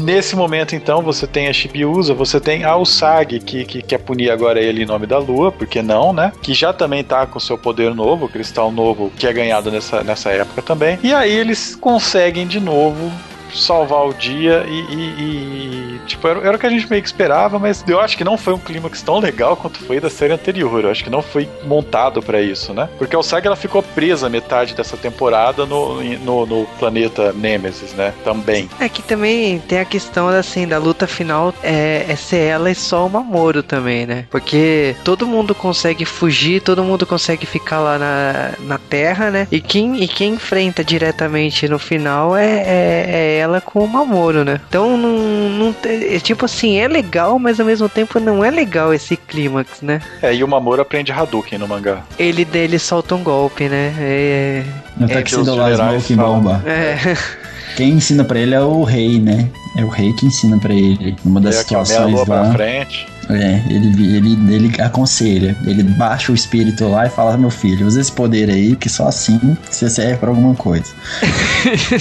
nesse momento, então, você tem a Shibiusa, você tem a Usagi, que, que quer punir agora ele em nome da Lua, porque não, né? Que já também tá com seu poder novo, o cristal novo, que é ganhado nessa, nessa época também. E aí eles conseguem de novo salvar o dia e, e- e, tipo, era, era o que a gente meio que esperava, mas eu acho que não foi um clímax tão legal quanto foi da série anterior. Eu acho que não foi montado pra isso, né? Porque a Osagi ela ficou presa metade dessa temporada no, no, no planeta Nemesis, né? Também. É que também tem a questão assim, da luta final é, é ser ela e só o Mamoro também, né? Porque todo mundo consegue fugir, todo mundo consegue ficar lá na, na Terra, né? E quem, e quem enfrenta diretamente no final é, é, é ela com o Mamoro, né? Então não, não é tipo assim, é legal, mas ao mesmo tempo não é legal esse clímax, né? É, e o Mamoru aprende Hadouken no mangá. Ele dele solta um golpe, né? É. É, Tuxedo que os lá, generais. Bomba. é. Quem ensina pra ele é o rei, né? É o rei que ensina pra ele. Numa das É situações lua pra lá. frente. É, ele, ele, ele aconselha. Ele baixa o espírito lá e fala: Meu filho, usa esse poder aí, que só assim você serve pra alguma coisa.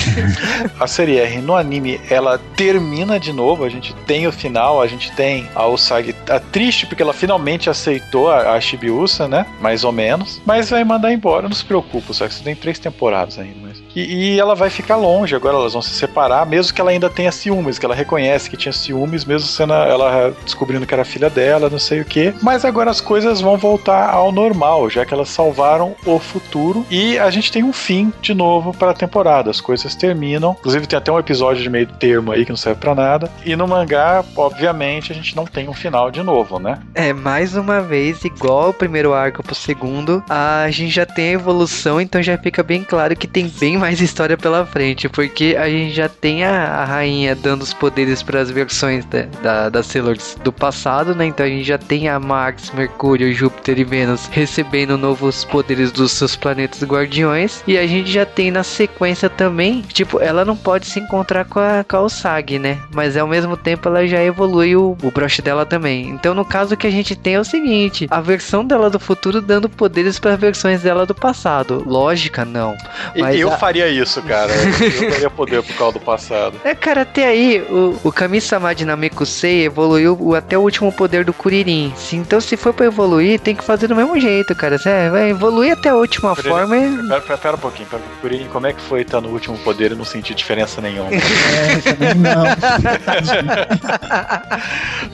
A série R no anime ela termina de novo, a gente tem o final, a gente tem a Usagi tá triste porque ela finalmente aceitou a, a Shibiusa, né? Mais ou menos. Mas vai mandar embora, não se preocupa, só que você tem três temporadas ainda. Mas... E, e ela vai ficar longe, agora elas vão se separar, mesmo que ela ainda tenha ciúmes, que ela reconhece que tinha ciúmes, mesmo sendo ela descobrindo que era filha dela, não sei o que. Mas agora as coisas vão voltar ao normal, já que elas salvaram o futuro e a gente tem um fim de novo para a temporada. As coisas terminam. Inclusive tem até um episódio de meio termo aí que não serve para nada. E no mangá, obviamente, a gente não tem um final de novo, né? É, mais uma vez, igual o primeiro arco pro segundo, a gente já tem a evolução, então já fica bem claro que tem bem mais história pela frente, porque a gente já tem a, a rainha dando os poderes para as versões da, da, das Sailors do passado, né? Então a gente já tem a Mars, Mercúrio, Júpiter e Vênus recebendo novos poderes dos seus planetas guardiões, e a gente já tem na sequência também, tipo, ela não pode se encontrar com a, com a Usagi, né? Mas ao mesmo tempo ela já evolui o, o broche dela também. Então no caso que a gente tem é o seguinte, a versão dela do futuro dando poderes para versões dela do passado. Lógica, não. Mas eu a- faria isso, cara. Eu daria poder por causa do passado. É, cara, até aí, o, o Kami-sama de Namekusei evoluiu até o último o poder do Kuririn. Então, se for pra evoluir, tem que fazer do mesmo jeito, cara. Você vai evoluir até a última Kuririn. forma e. Pera, pera, pera um pouquinho, pera, Kuririn, como é que foi estar no último poder e não sentir diferença nenhuma? É, não.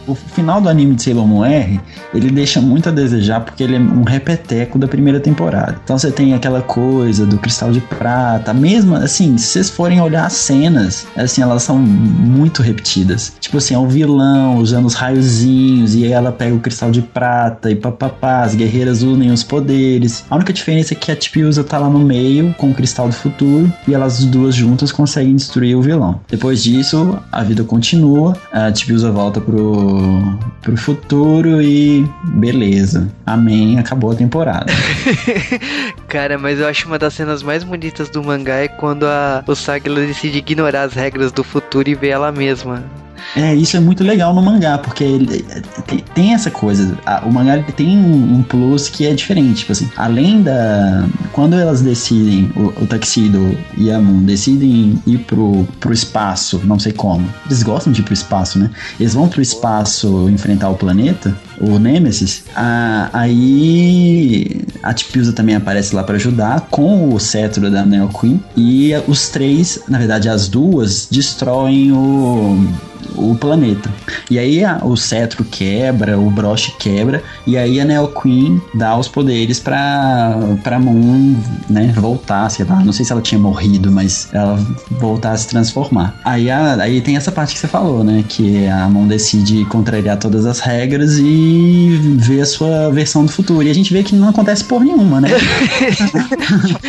o final do anime de Sailor Moon R, ele deixa muito a desejar porque ele é um repeteco da primeira temporada. Então você tem aquela coisa do cristal de prata, mesmo assim, se vocês forem olhar as cenas, assim, elas são muito repetidas. Tipo assim, é o vilão usando os raiozinhos e aí ela pega o cristal de prata e papapá, as guerreiras unem os poderes. A única diferença é que a Tipiusa tá lá no meio com o cristal do futuro e elas duas juntas conseguem destruir o vilão. Depois disso, a vida continua, a Tipiusa volta pro, pro futuro e beleza. Amém, acabou a temporada. Cara, mas eu acho uma das cenas mais bonitas do mangá é quando a, o Sagila decide ignorar as regras do futuro e ver ela mesma. É, isso é muito legal no mangá, porque ele, tem, essa coisa. a- o mangá tem um, um plus que é diferente. Tipo assim, além da. Quando elas decidem, o, o Tuxedo e a Moon decidem ir pro, pro espaço, não sei como. Eles gostam de ir pro espaço, né? Eles vão pro espaço enfrentar o planeta, o Nemesis. a- aí a Tipiusa também aparece lá pra ajudar com o cetro da Neo Queen. E os três, na verdade, as duas, destroem o o planeta. E aí a- o cetro quebra, o broche quebra, e aí a Neo Queen dá os poderes pra, pra Moon, né, voltar, sei lá, não sei se ela tinha morrido, mas ela voltar a se transformar. Aí, a- aí tem essa parte que você falou, né, que a Moon decide contrariar todas as regras e ver a sua versão do futuro. E a gente vê que não acontece por nenhuma, né?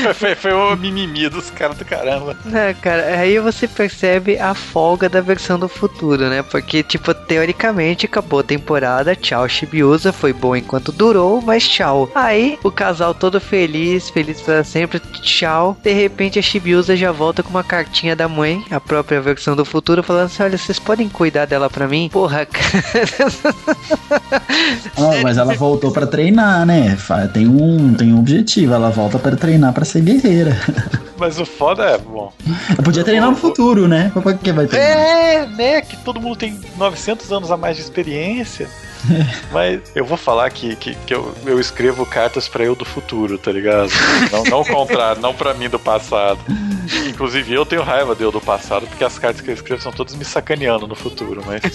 foi, foi, foi o mimimi dos caras do caramba. É, cara, aí você percebe a folga da versão do futuro, né? Porque, tipo, teoricamente acabou a temporada, tchau, Shibiusa, foi bom enquanto durou, mas tchau. Aí o casal todo feliz, feliz pra sempre, tchau. De repente a Shibiusa já volta com uma cartinha da mãe, a própria versão do futuro, falando assim: olha, vocês podem cuidar dela pra mim? Porra, cara. Ah, mas ela voltou pra treinar, né? Tem um, tem um objetivo, ela volta pra treinar pra ser guerreira. Mas o foda é, bom. Ela podia treinar no futuro, né? Pra que vai treinar? É, né? Que todo mundo tem 900 anos a mais de experiência. Mas eu vou falar que, que, que eu, eu escrevo cartas pra eu do futuro, tá ligado? Não, não o contrário, não pra mim do passado. Inclusive eu tenho raiva de eu do passado, porque as cartas que eu escrevo são todas me sacaneando no futuro, mas.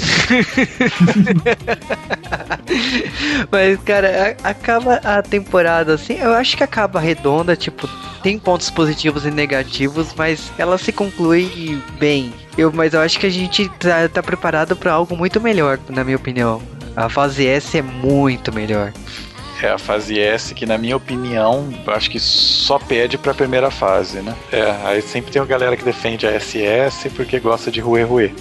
Mas, cara, a- acaba a temporada assim. Eu acho que acaba redonda, tipo, tem pontos positivos e negativos, mas ela se conclui bem. Eu, mas eu acho que a gente tá, tá preparado pra algo muito melhor, na minha opinião. A fase S é muito melhor. É a fase S que, na minha opinião, acho que só pede pra primeira fase, né? É, aí sempre tem uma galera que defende a SS porque gosta de Rue Rue.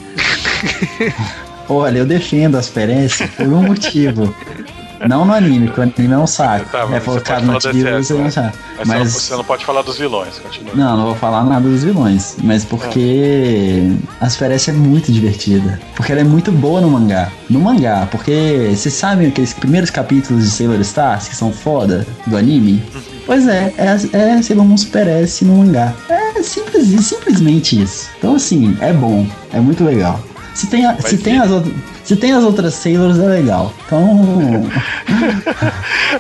Olha, eu defendo as Perez por um motivo. Não no anime, porque o anime é um saco. Tá, é focado TV, desse, você não sabe. Mas, Mas- Você, não, pode falar dos vilões, continua. Não, não vou falar nada dos vilões, mas porque as Perez é muito divertida. Porque ela é muito boa no mangá. No mangá, porque vocês sabem aqueles primeiros capítulos de Sailor Stars que são foda do anime? Pois é, é, é Sailor Moon Super S no mangá. É simples, simplesmente isso. Então assim, é bom, é muito legal. Se tem, a- se tem as outras. Se tem as outras Sailors é legal. Então.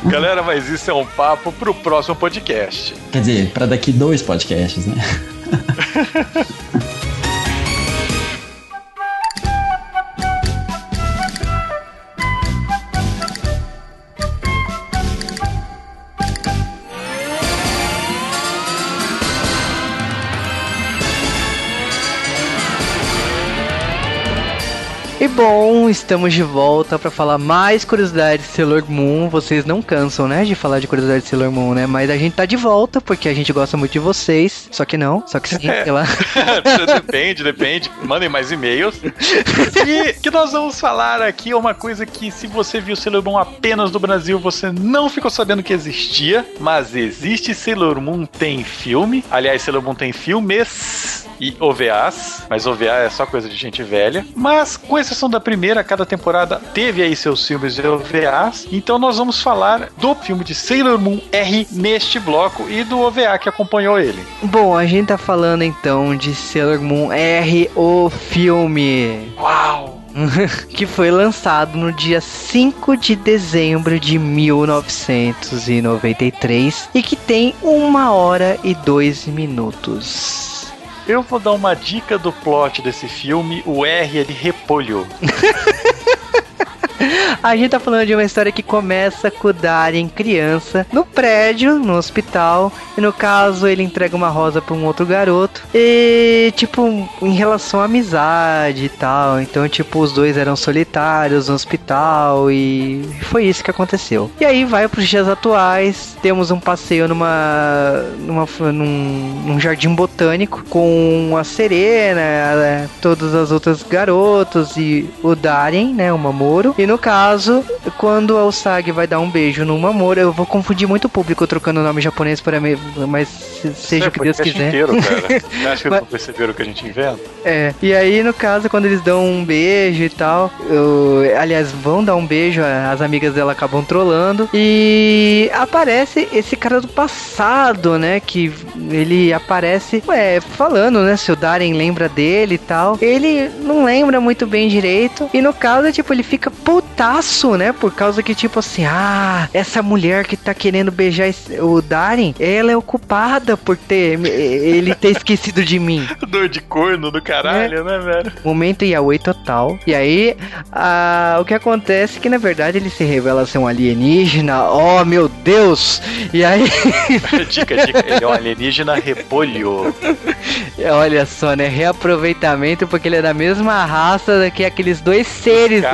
Galera, mas isso é um papo pro próximo podcast. Quer dizer, pra daqui dois podcasts, né? bom, estamos de volta pra falar mais curiosidades de Sailor Moon. Vocês não cansam, né, de falar de curiosidades de Sailor Moon, né? Mas a gente tá de volta porque a gente gosta muito de vocês. Só que não, só que sim, sei lá. depende, depende. Mandem mais e-mails. E que nós vamos falar aqui é uma coisa que, se você viu Sailor Moon apenas no Brasil, você não ficou sabendo que existia. Mas existe Sailor Moon tem filme. Aliás, Sailor Moon tem filmes e OVAs. Mas OVA é só coisa de gente velha. Mas, com exceção da primeira, cada temporada teve aí seus filmes e OVAs. Então nós vamos falar do filme de Sailor Moon R neste bloco e do OVA que acompanhou ele. Bom, a gente tá falando então de Sailor Moon R, o filme. Uau! que foi lançado no dia 5 de dezembro de 1993 e que tem uma hora e dois minutos. Eu vou dar uma dica do plot desse filme. O R é de repolho. A gente tá falando de uma história que começa com o Darien criança no prédio, no hospital, e no caso ele entrega uma rosa pra um outro garoto. E tipo, em relação à amizade e tal, então tipo, os dois eram solitários no hospital e foi isso que aconteceu. E aí vai pros dias atuais, temos um passeio numa, numa num, num jardim botânico com a Serena, a- todas as outras garotas e o Darien, né, o Mamoro. E no caso, quando a Usagi vai dar um beijo no Mamoro, eu vou confundir muito o público trocando o nome japonês para mim, mas se- seja o que Deus podcast quiser. Inteiro, cara. Acha que Mas- perceberam o que a gente inventa? É, e aí no caso, quando eles dão um beijo e tal, eu- aliás, vão dar um beijo, as amigas dela acabam trolando, e aparece esse cara do passado, né, que ele aparece, ué, falando, né, se o Darren lembra dele e tal, ele não lembra muito bem direito, e no caso, tipo, ele fica putaço, né, por causa que, tipo assim, ah, essa mulher que tá querendo beijar o Darren, ela é o culpada por ter, ele ter esquecido de mim. Dor de corno do caralho, né, velho? Momento Yaoi total. E aí, ah, o que acontece é que na verdade ele se revela ser um alienígena. Oh meu Deus! E aí, dica, dica. Ele é um alienígena repolho. olha só, né? Reaproveitamento porque ele é da mesma raça que aqueles dois seres.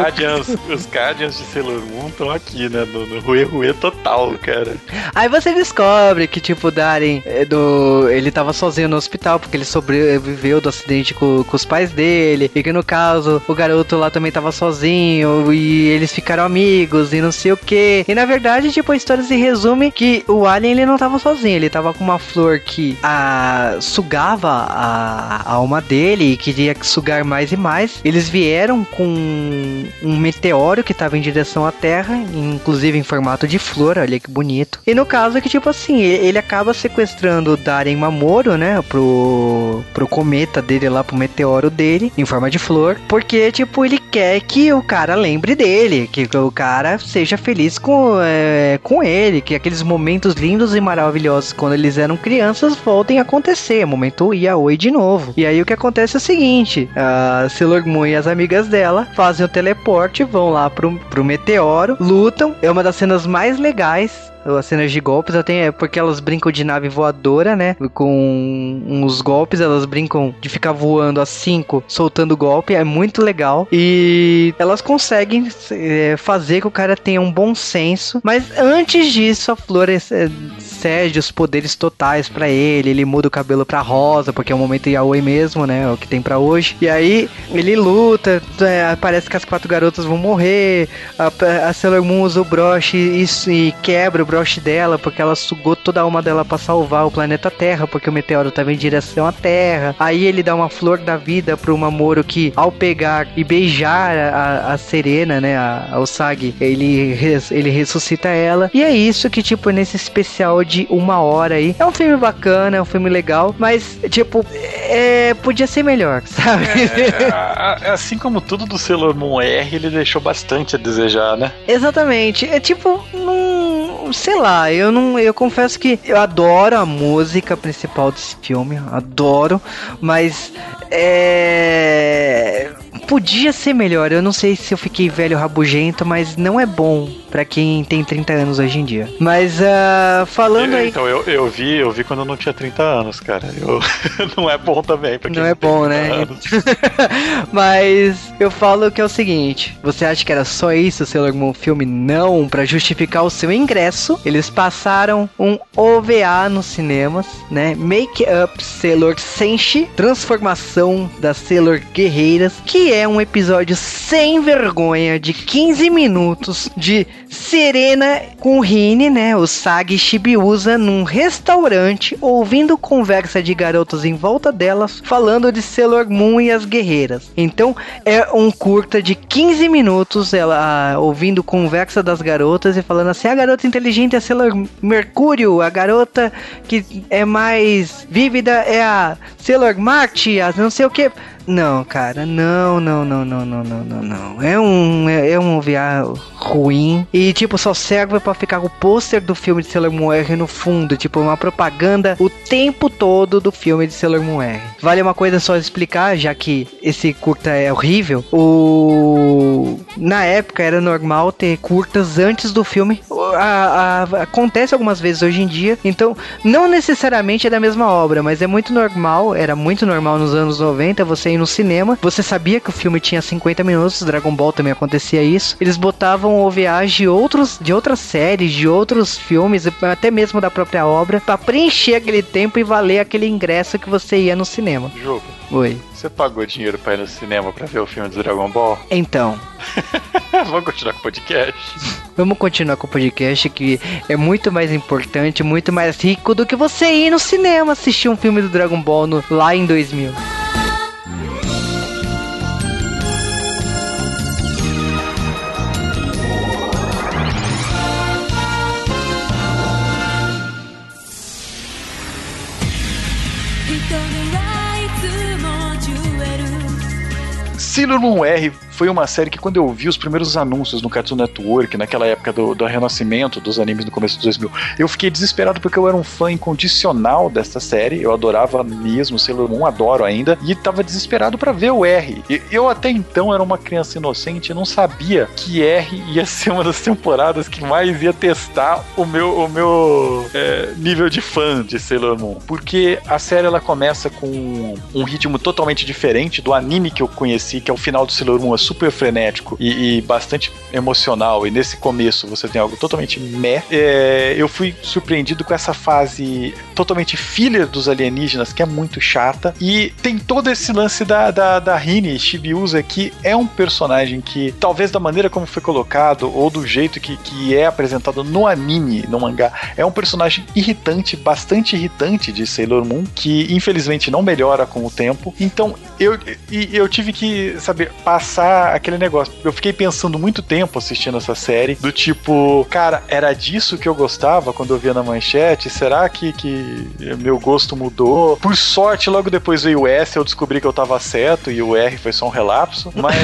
Os do- os Guardians de Sailor Moon estão aqui, né? No, no Rue Rue total, cara. Aí você descobre que, tipo, Darren, é do... ele tava sozinho no hospital porque ele sobreviveu do acidente com, com os pais dele. E que no caso, o garoto lá também tava sozinho e eles ficaram amigos e não sei o que. E na verdade, tipo, a história se resume que o Alien ele não tava sozinho, ele tava com uma flor que a, sugava a, a alma dele e queria sugar mais e mais. Eles vieram com um meteoro que tava em direção à Terra, inclusive em formato de flor, olha que bonito. E no caso é que, tipo assim, ele, acaba sequestrando o Darren Mamoro, né, pro, pro cometa dele lá, pro meteoro dele, em forma de flor, porque, tipo, ele quer que o cara lembre dele, que o cara seja feliz com, é, com ele, que aqueles momentos lindos e maravilhosos quando eles eram crianças voltem a acontecer, momento Yaoi de novo. E aí o que acontece é o seguinte, a Sailor Moon e as amigas dela fazem o teleporte, vão lá pro, pro meteoro, lutam, é uma das cenas mais legais as cenas de golpes, até é porque elas brincam de nave voadora, né? Com uns golpes, elas brincam de ficar voando a 5, soltando golpe, é muito legal. E elas conseguem é, fazer que o cara tenha um bom senso. Mas antes disso, a Flor é, cede os poderes totais pra ele. Ele muda o cabelo pra rosa, porque é o momento Yaoi mesmo, né? É o que tem pra hoje. E aí ele luta, é, parece que as quatro garotas vão morrer. A, a Sailor Moon usa o broche e, e quebra o broche dela, porque ela sugou toda a alma dela pra salvar o planeta Terra, porque o meteoro tava em direção à Terra. Aí ele dá uma flor da vida pro Mamoro que, ao pegar e beijar a, a Serena, né, a, a Usagi, ele, res- ele ressuscita ela. E é isso que, tipo, nesse especial de uma hora aí. É um filme bacana, é um filme legal, mas, tipo, é, podia ser melhor, sabe? É, a- a- assim como tudo do Sailor Moon R, ele deixou bastante a desejar, né? Exatamente. É tipo, não. Sei lá, eu não. Eu confesso que eu adoro a música principal desse filme. Adoro. Mas. É. Podia ser melhor. Eu não sei se eu fiquei velho rabugento, mas não é bom pra quem tem 30 anos hoje em dia. Mas ah, falando Eu- aí. Então, eu, eu vi, eu vi quando eu não tinha 30 anos, cara. Eu, não é bom também, pra quem Não é tem bom, 30 né? Mas eu falo que é o seguinte: você acha que era só isso, Sailor Moon filme? Não, Pra justificar o seu ingresso, eles passaram um OVA nos cinemas, né? Make Up Sailor Senshi, transformação das Sailor Guerreiras, que é um episódio sem vergonha de 15 minutos de Serena com Rini, né? O Sagi e Shibiusa num restaurante ouvindo conversa de garotos em volta delas falando de Sailor Moon e as guerreiras. Então é um curta de 15 minutos ela ouvindo conversa das garotas e falando assim: a garota inteligente é a Sailor Mercúrio, a garota que é mais vívida é a Sailor Marte, as não sei o que. Não, cara, não, não, não, não, não, não, não. É um, é, é um OVA ruim. E, tipo, só serve pra ficar o pôster do filme de Sailor Moon R no fundo. Tipo, uma propaganda o tempo todo do filme de Sailor Moon R. Vale uma coisa só explicar, já que esse curta é horrível. O... Na época era normal ter curtas antes do filme. A- a- acontece algumas vezes hoje em dia. Então, não necessariamente é da mesma obra, mas é muito normal. Era muito normal nos anos 90 você ir no cinema. Você sabia que o filme tinha 50 minutos. Dragon Ball também acontecia isso. Eles botavam OVAs de, outros, de outras séries, de outros filmes, até mesmo da própria obra, pra preencher aquele tempo e valer aquele ingresso que você ia no cinema. Jogo. Oi. Você pagou dinheiro pra ir no cinema pra ver o filme do Dragon Ball? Então, Vamos continuar com o podcast. Vamos continuar com o podcast que é muito mais importante, muito mais rico do que você ir no cinema assistir um filme do Dragon Ball no- lá em 2000. Cassino num R, foi uma série que quando eu vi os primeiros anúncios no Cartoon Network, naquela época do, do renascimento dos animes no começo dos 2000, eu fiquei desesperado porque eu era um fã incondicional desta série, eu adorava mesmo Sailor Moon, adoro ainda, e tava desesperado pra ver o R. E eu até então era uma criança inocente não sabia que R ia ser uma das temporadas que mais ia testar o meu, o meu é, nível de fã de Sailor Moon. Porque a série ela começa com um ritmo totalmente diferente do anime que eu conheci, que é o final do Sailor Moon, super frenético e, e bastante emocional. E nesse começo você tem algo totalmente meh. É, eu fui surpreendido com essa fase totalmente filler dos alienígenas, que é muito chata. E tem todo esse lance da, da, da Rini Shibiusa, que é um personagem que, talvez da maneira como foi colocado, ou do jeito que, que é apresentado no anime, no mangá, é um personagem irritante, bastante irritante de Sailor Moon, que infelizmente não melhora com o tempo. Então eu, eu tive que, saber, passar aquele negócio. Eu fiquei pensando muito tempo assistindo essa série, do tipo, cara, era disso que eu gostava quando eu via na manchete? Será que, que meu gosto mudou? Por sorte, logo depois veio o S, eu descobri que eu tava certo e o R foi só um relapso, mas.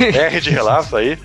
R de relapso aí.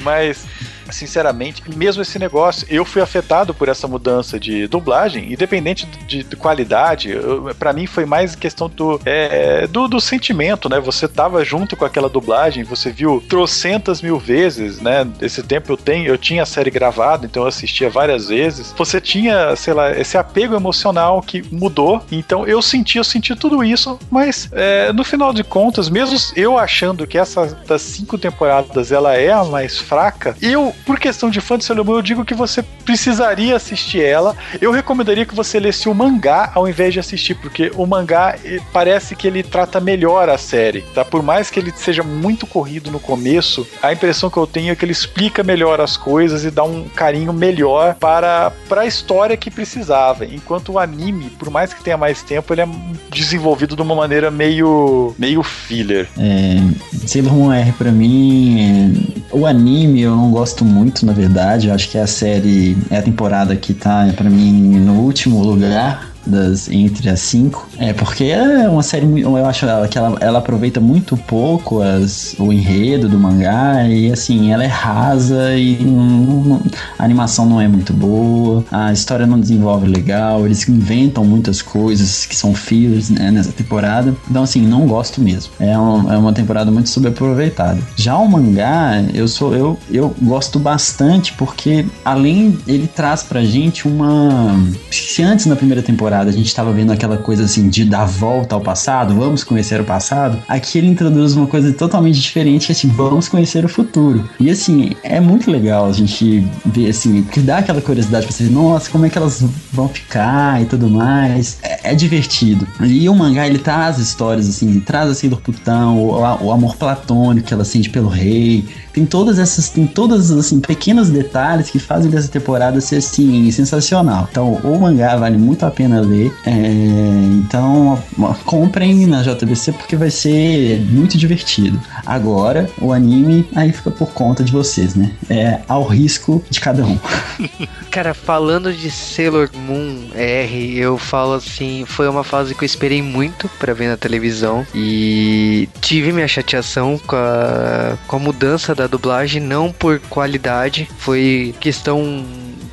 Mas sinceramente, mesmo esse negócio, eu fui afetado por essa mudança de dublagem, independente de, de qualidade, para mim foi mais questão do, é, do, do, sentimento, né? Você tava junto com aquela dublagem, você viu trocentas mil vezes, né? Esse tempo eu tenho, eu tinha a série gravada, então eu assistia várias vezes. Você tinha, sei lá, esse apego emocional que mudou, então eu senti, eu senti tudo isso, mas é, no final de contas, mesmo eu achando que essa das cinco temporadas ela é a mais fraca, eu por questão de fã de Sailor Moon, eu digo que você precisaria assistir ela. Eu recomendaria que você lesse o mangá ao invés de assistir, porque o mangá parece que ele trata melhor a série, tá? Por mais que ele seja muito corrido no começo, a impressão que eu tenho é que ele explica melhor as coisas e dá um carinho melhor para, para a história que precisava. Enquanto o anime, por mais que tenha mais tempo, ele é desenvolvido de uma maneira meio, meio filler. É, Sailor Moon R pra mim, é, o anime eu não gosto muito, na verdade. Eu acho que é a série, é a temporada que tá, para mim, no último lugar das entre as cinco. É porque é uma série, eu acho que ela, ela aproveita muito pouco as, o enredo do mangá e assim, ela é rasa e não, a animação não é muito boa, a história não desenvolve legal, eles inventam muitas coisas que são fillers né, nessa temporada. Então assim, não gosto mesmo. É, um, é uma temporada muito subaproveitada. Já o mangá, eu sou eu eu gosto bastante porque além ele traz pra gente uma se antes na primeira temporada a gente estava vendo aquela coisa assim de dar volta ao passado, vamos conhecer o passado. Aqui ele introduz uma coisa totalmente diferente, assim, vamos conhecer o futuro. E assim, é muito legal a gente ver assim, que dá aquela curiosidade pra você, nossa, como é que elas vão ficar e tudo mais. É, é divertido. E o mangá ele traz histórias assim, traz assim do putão, o, o amor platônico que ela sente pelo rei. Tem todas essas, tem todas assim pequenos detalhes que fazem dessa temporada ser assim sensacional. Então, o mangá vale muito a pena ler. É, então, comprem na JBC porque vai ser muito divertido. Agora, o anime aí fica por conta de vocês, né? É ao risco de cada um. Cara, falando de Sailor Moon R, eu falo assim, foi uma fase que eu esperei muito pra ver na televisão e tive minha chateação com a, com a mudança da dublagem, não por qualidade, foi questão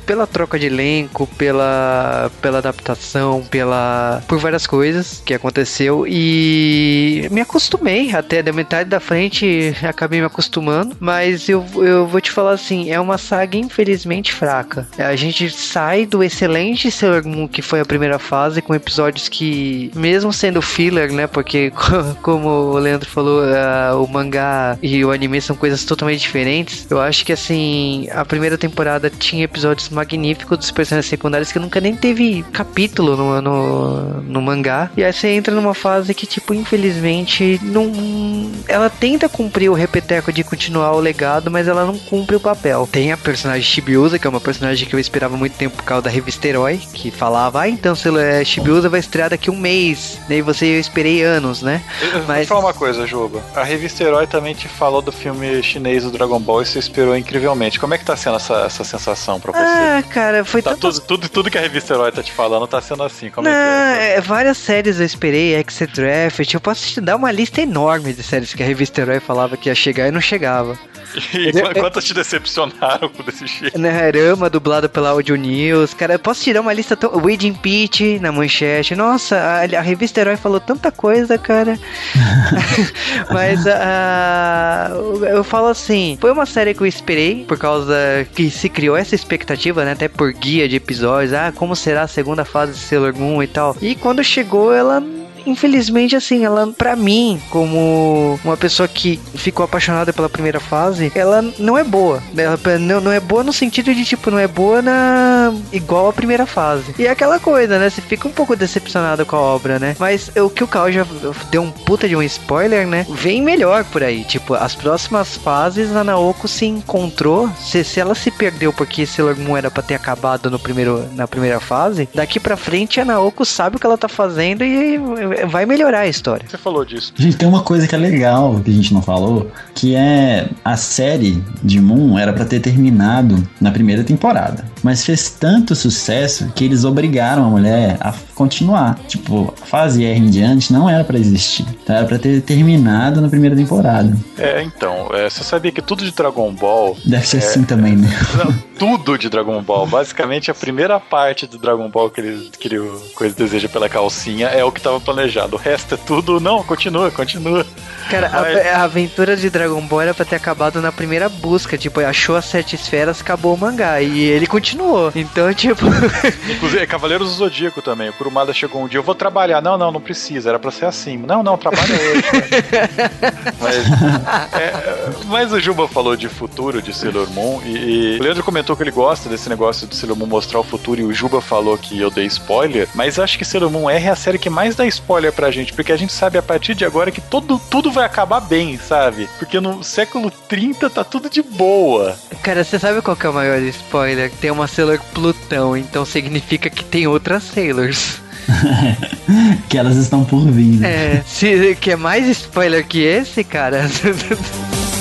pela troca de elenco, pela, pela adaptação, pela por várias coisas que aconteceu e me acostumei até da metade da frente acabei me acostumando, mas eu, eu vou te falar assim, é uma saga infelizmente fraca. A gente sai do excelente Sailor Moon que foi a primeira fase com episódios que mesmo sendo filler, né, porque co- como o Leandro falou, ah, o mangá e o anime são coisas totalmente diferentes. Eu acho que assim, a primeira temporada tinha episódios magníficos dos personagens secundários que nunca nem teve capítulo no, no, no mangá. E aí você entra numa fase que, tipo, infelizmente, não. Ela tenta cumprir o repeteco de continuar o legado, mas ela não cumpre o papel. Tem a personagem Shibiusa, que é uma personagem que eu esperava muito tempo por causa da revista Herói, que falava, ah, então se é, Shibiusa vai estrear daqui um mês. Daí você eu esperei anos, né? Mas... Mas- Vou falar uma coisa, Juba. A revista Herói também te falou do filme chinês do Dragon Ball e você esperou incrivelmente. Como é que tá sendo essa, essa sensação pra você? Ah, cara, foi Tá tantas tudo, tudo, tudo que a revista Herói tá te falando tá sendo assim. Como não, é que é? é, várias séries eu esperei, Exit Draft, eu posso te dar uma lista enorme de séries que a revista Herói falava que ia chegar e não chegava. E eu- qu- quantas te decepcionaram com desse jeito? Na Rama, dublada pela Audio News, cara, eu posso tirar uma lista tão. Wade Peach na manchete. Nossa, a, a revista Herói falou tanta coisa, cara. Mas eu- eu falo assim, foi uma série que eu esperei, por causa que se criou essa expectativa, né? Até por guia de episódios, ah, como será a segunda fase de Sailor Moon e tal. E quando chegou, ela infelizmente, assim, ela, pra mim, como uma pessoa que ficou apaixonada pela primeira fase, ela não é boa. Ela não, não é boa no sentido de, tipo, não é boa na. igual a primeira fase. E é aquela coisa, né? Você fica um pouco decepcionado com a obra, né? Mas o que o Cal já deu um puta de um spoiler, né? Vem melhor por aí. Tipo, as próximas fases, a Naoko se encontrou. Se, se ela se perdeu porque Sailor Moon era pra ter acabado no primeiro, na primeira fase, daqui pra frente a Naoko sabe o que ela tá fazendo e vai melhorar a história. Você falou disso. Gente, tem uma coisa que é legal que a gente não falou, que é a série de Moon era pra ter terminado na primeira temporada, mas fez tanto sucesso que eles obrigaram a mulher a continuar. Tipo, a fase R em diante não era pra existir, então era pra ter terminado na primeira temporada. É, então, é, você sabia que tudo de Dragon Ball. Deve ser É. assim também, né? Não, tudo de Dragon Ball. Basicamente, a primeira parte do Dragon Ball que ele, que ele coisa deseja pela calcinha é o que tava planejado. O resto é tudo. Não, continua, continua. Cara, a- Mas- a, aventura de Dragon Ball era pra ter acabado na primeira busca. Tipo, achou as sete esferas, acabou o mangá. E ele continuou. Então, tipo. Inclusive, é Cavaleiros do Zodíaco também. O Kurumada chegou um dia, eu vou trabalhar. Não, não, não precisa, era pra ser assim. Não, não, trabalha hoje. mas, é, mas o Juba falou de futuro de Sailor Moon e, e o Leandro comentou que ele gosta desse negócio de Sailor Moon mostrar o futuro e o Juba falou que eu dei spoiler, mas acho que Sailor Moon R é a série que mais dá spoiler pra gente, porque a gente sabe a partir de agora que todo, tudo vai acabar bem, sabe? Porque no século 30 tá tudo de boa. Cara, você sabe qual que é o maior spoiler? Tem uma Sailor Plutão, então significa que tem outras Sailors. que elas estão por vir. né? É, se, que é mais spoiler que esse, cara.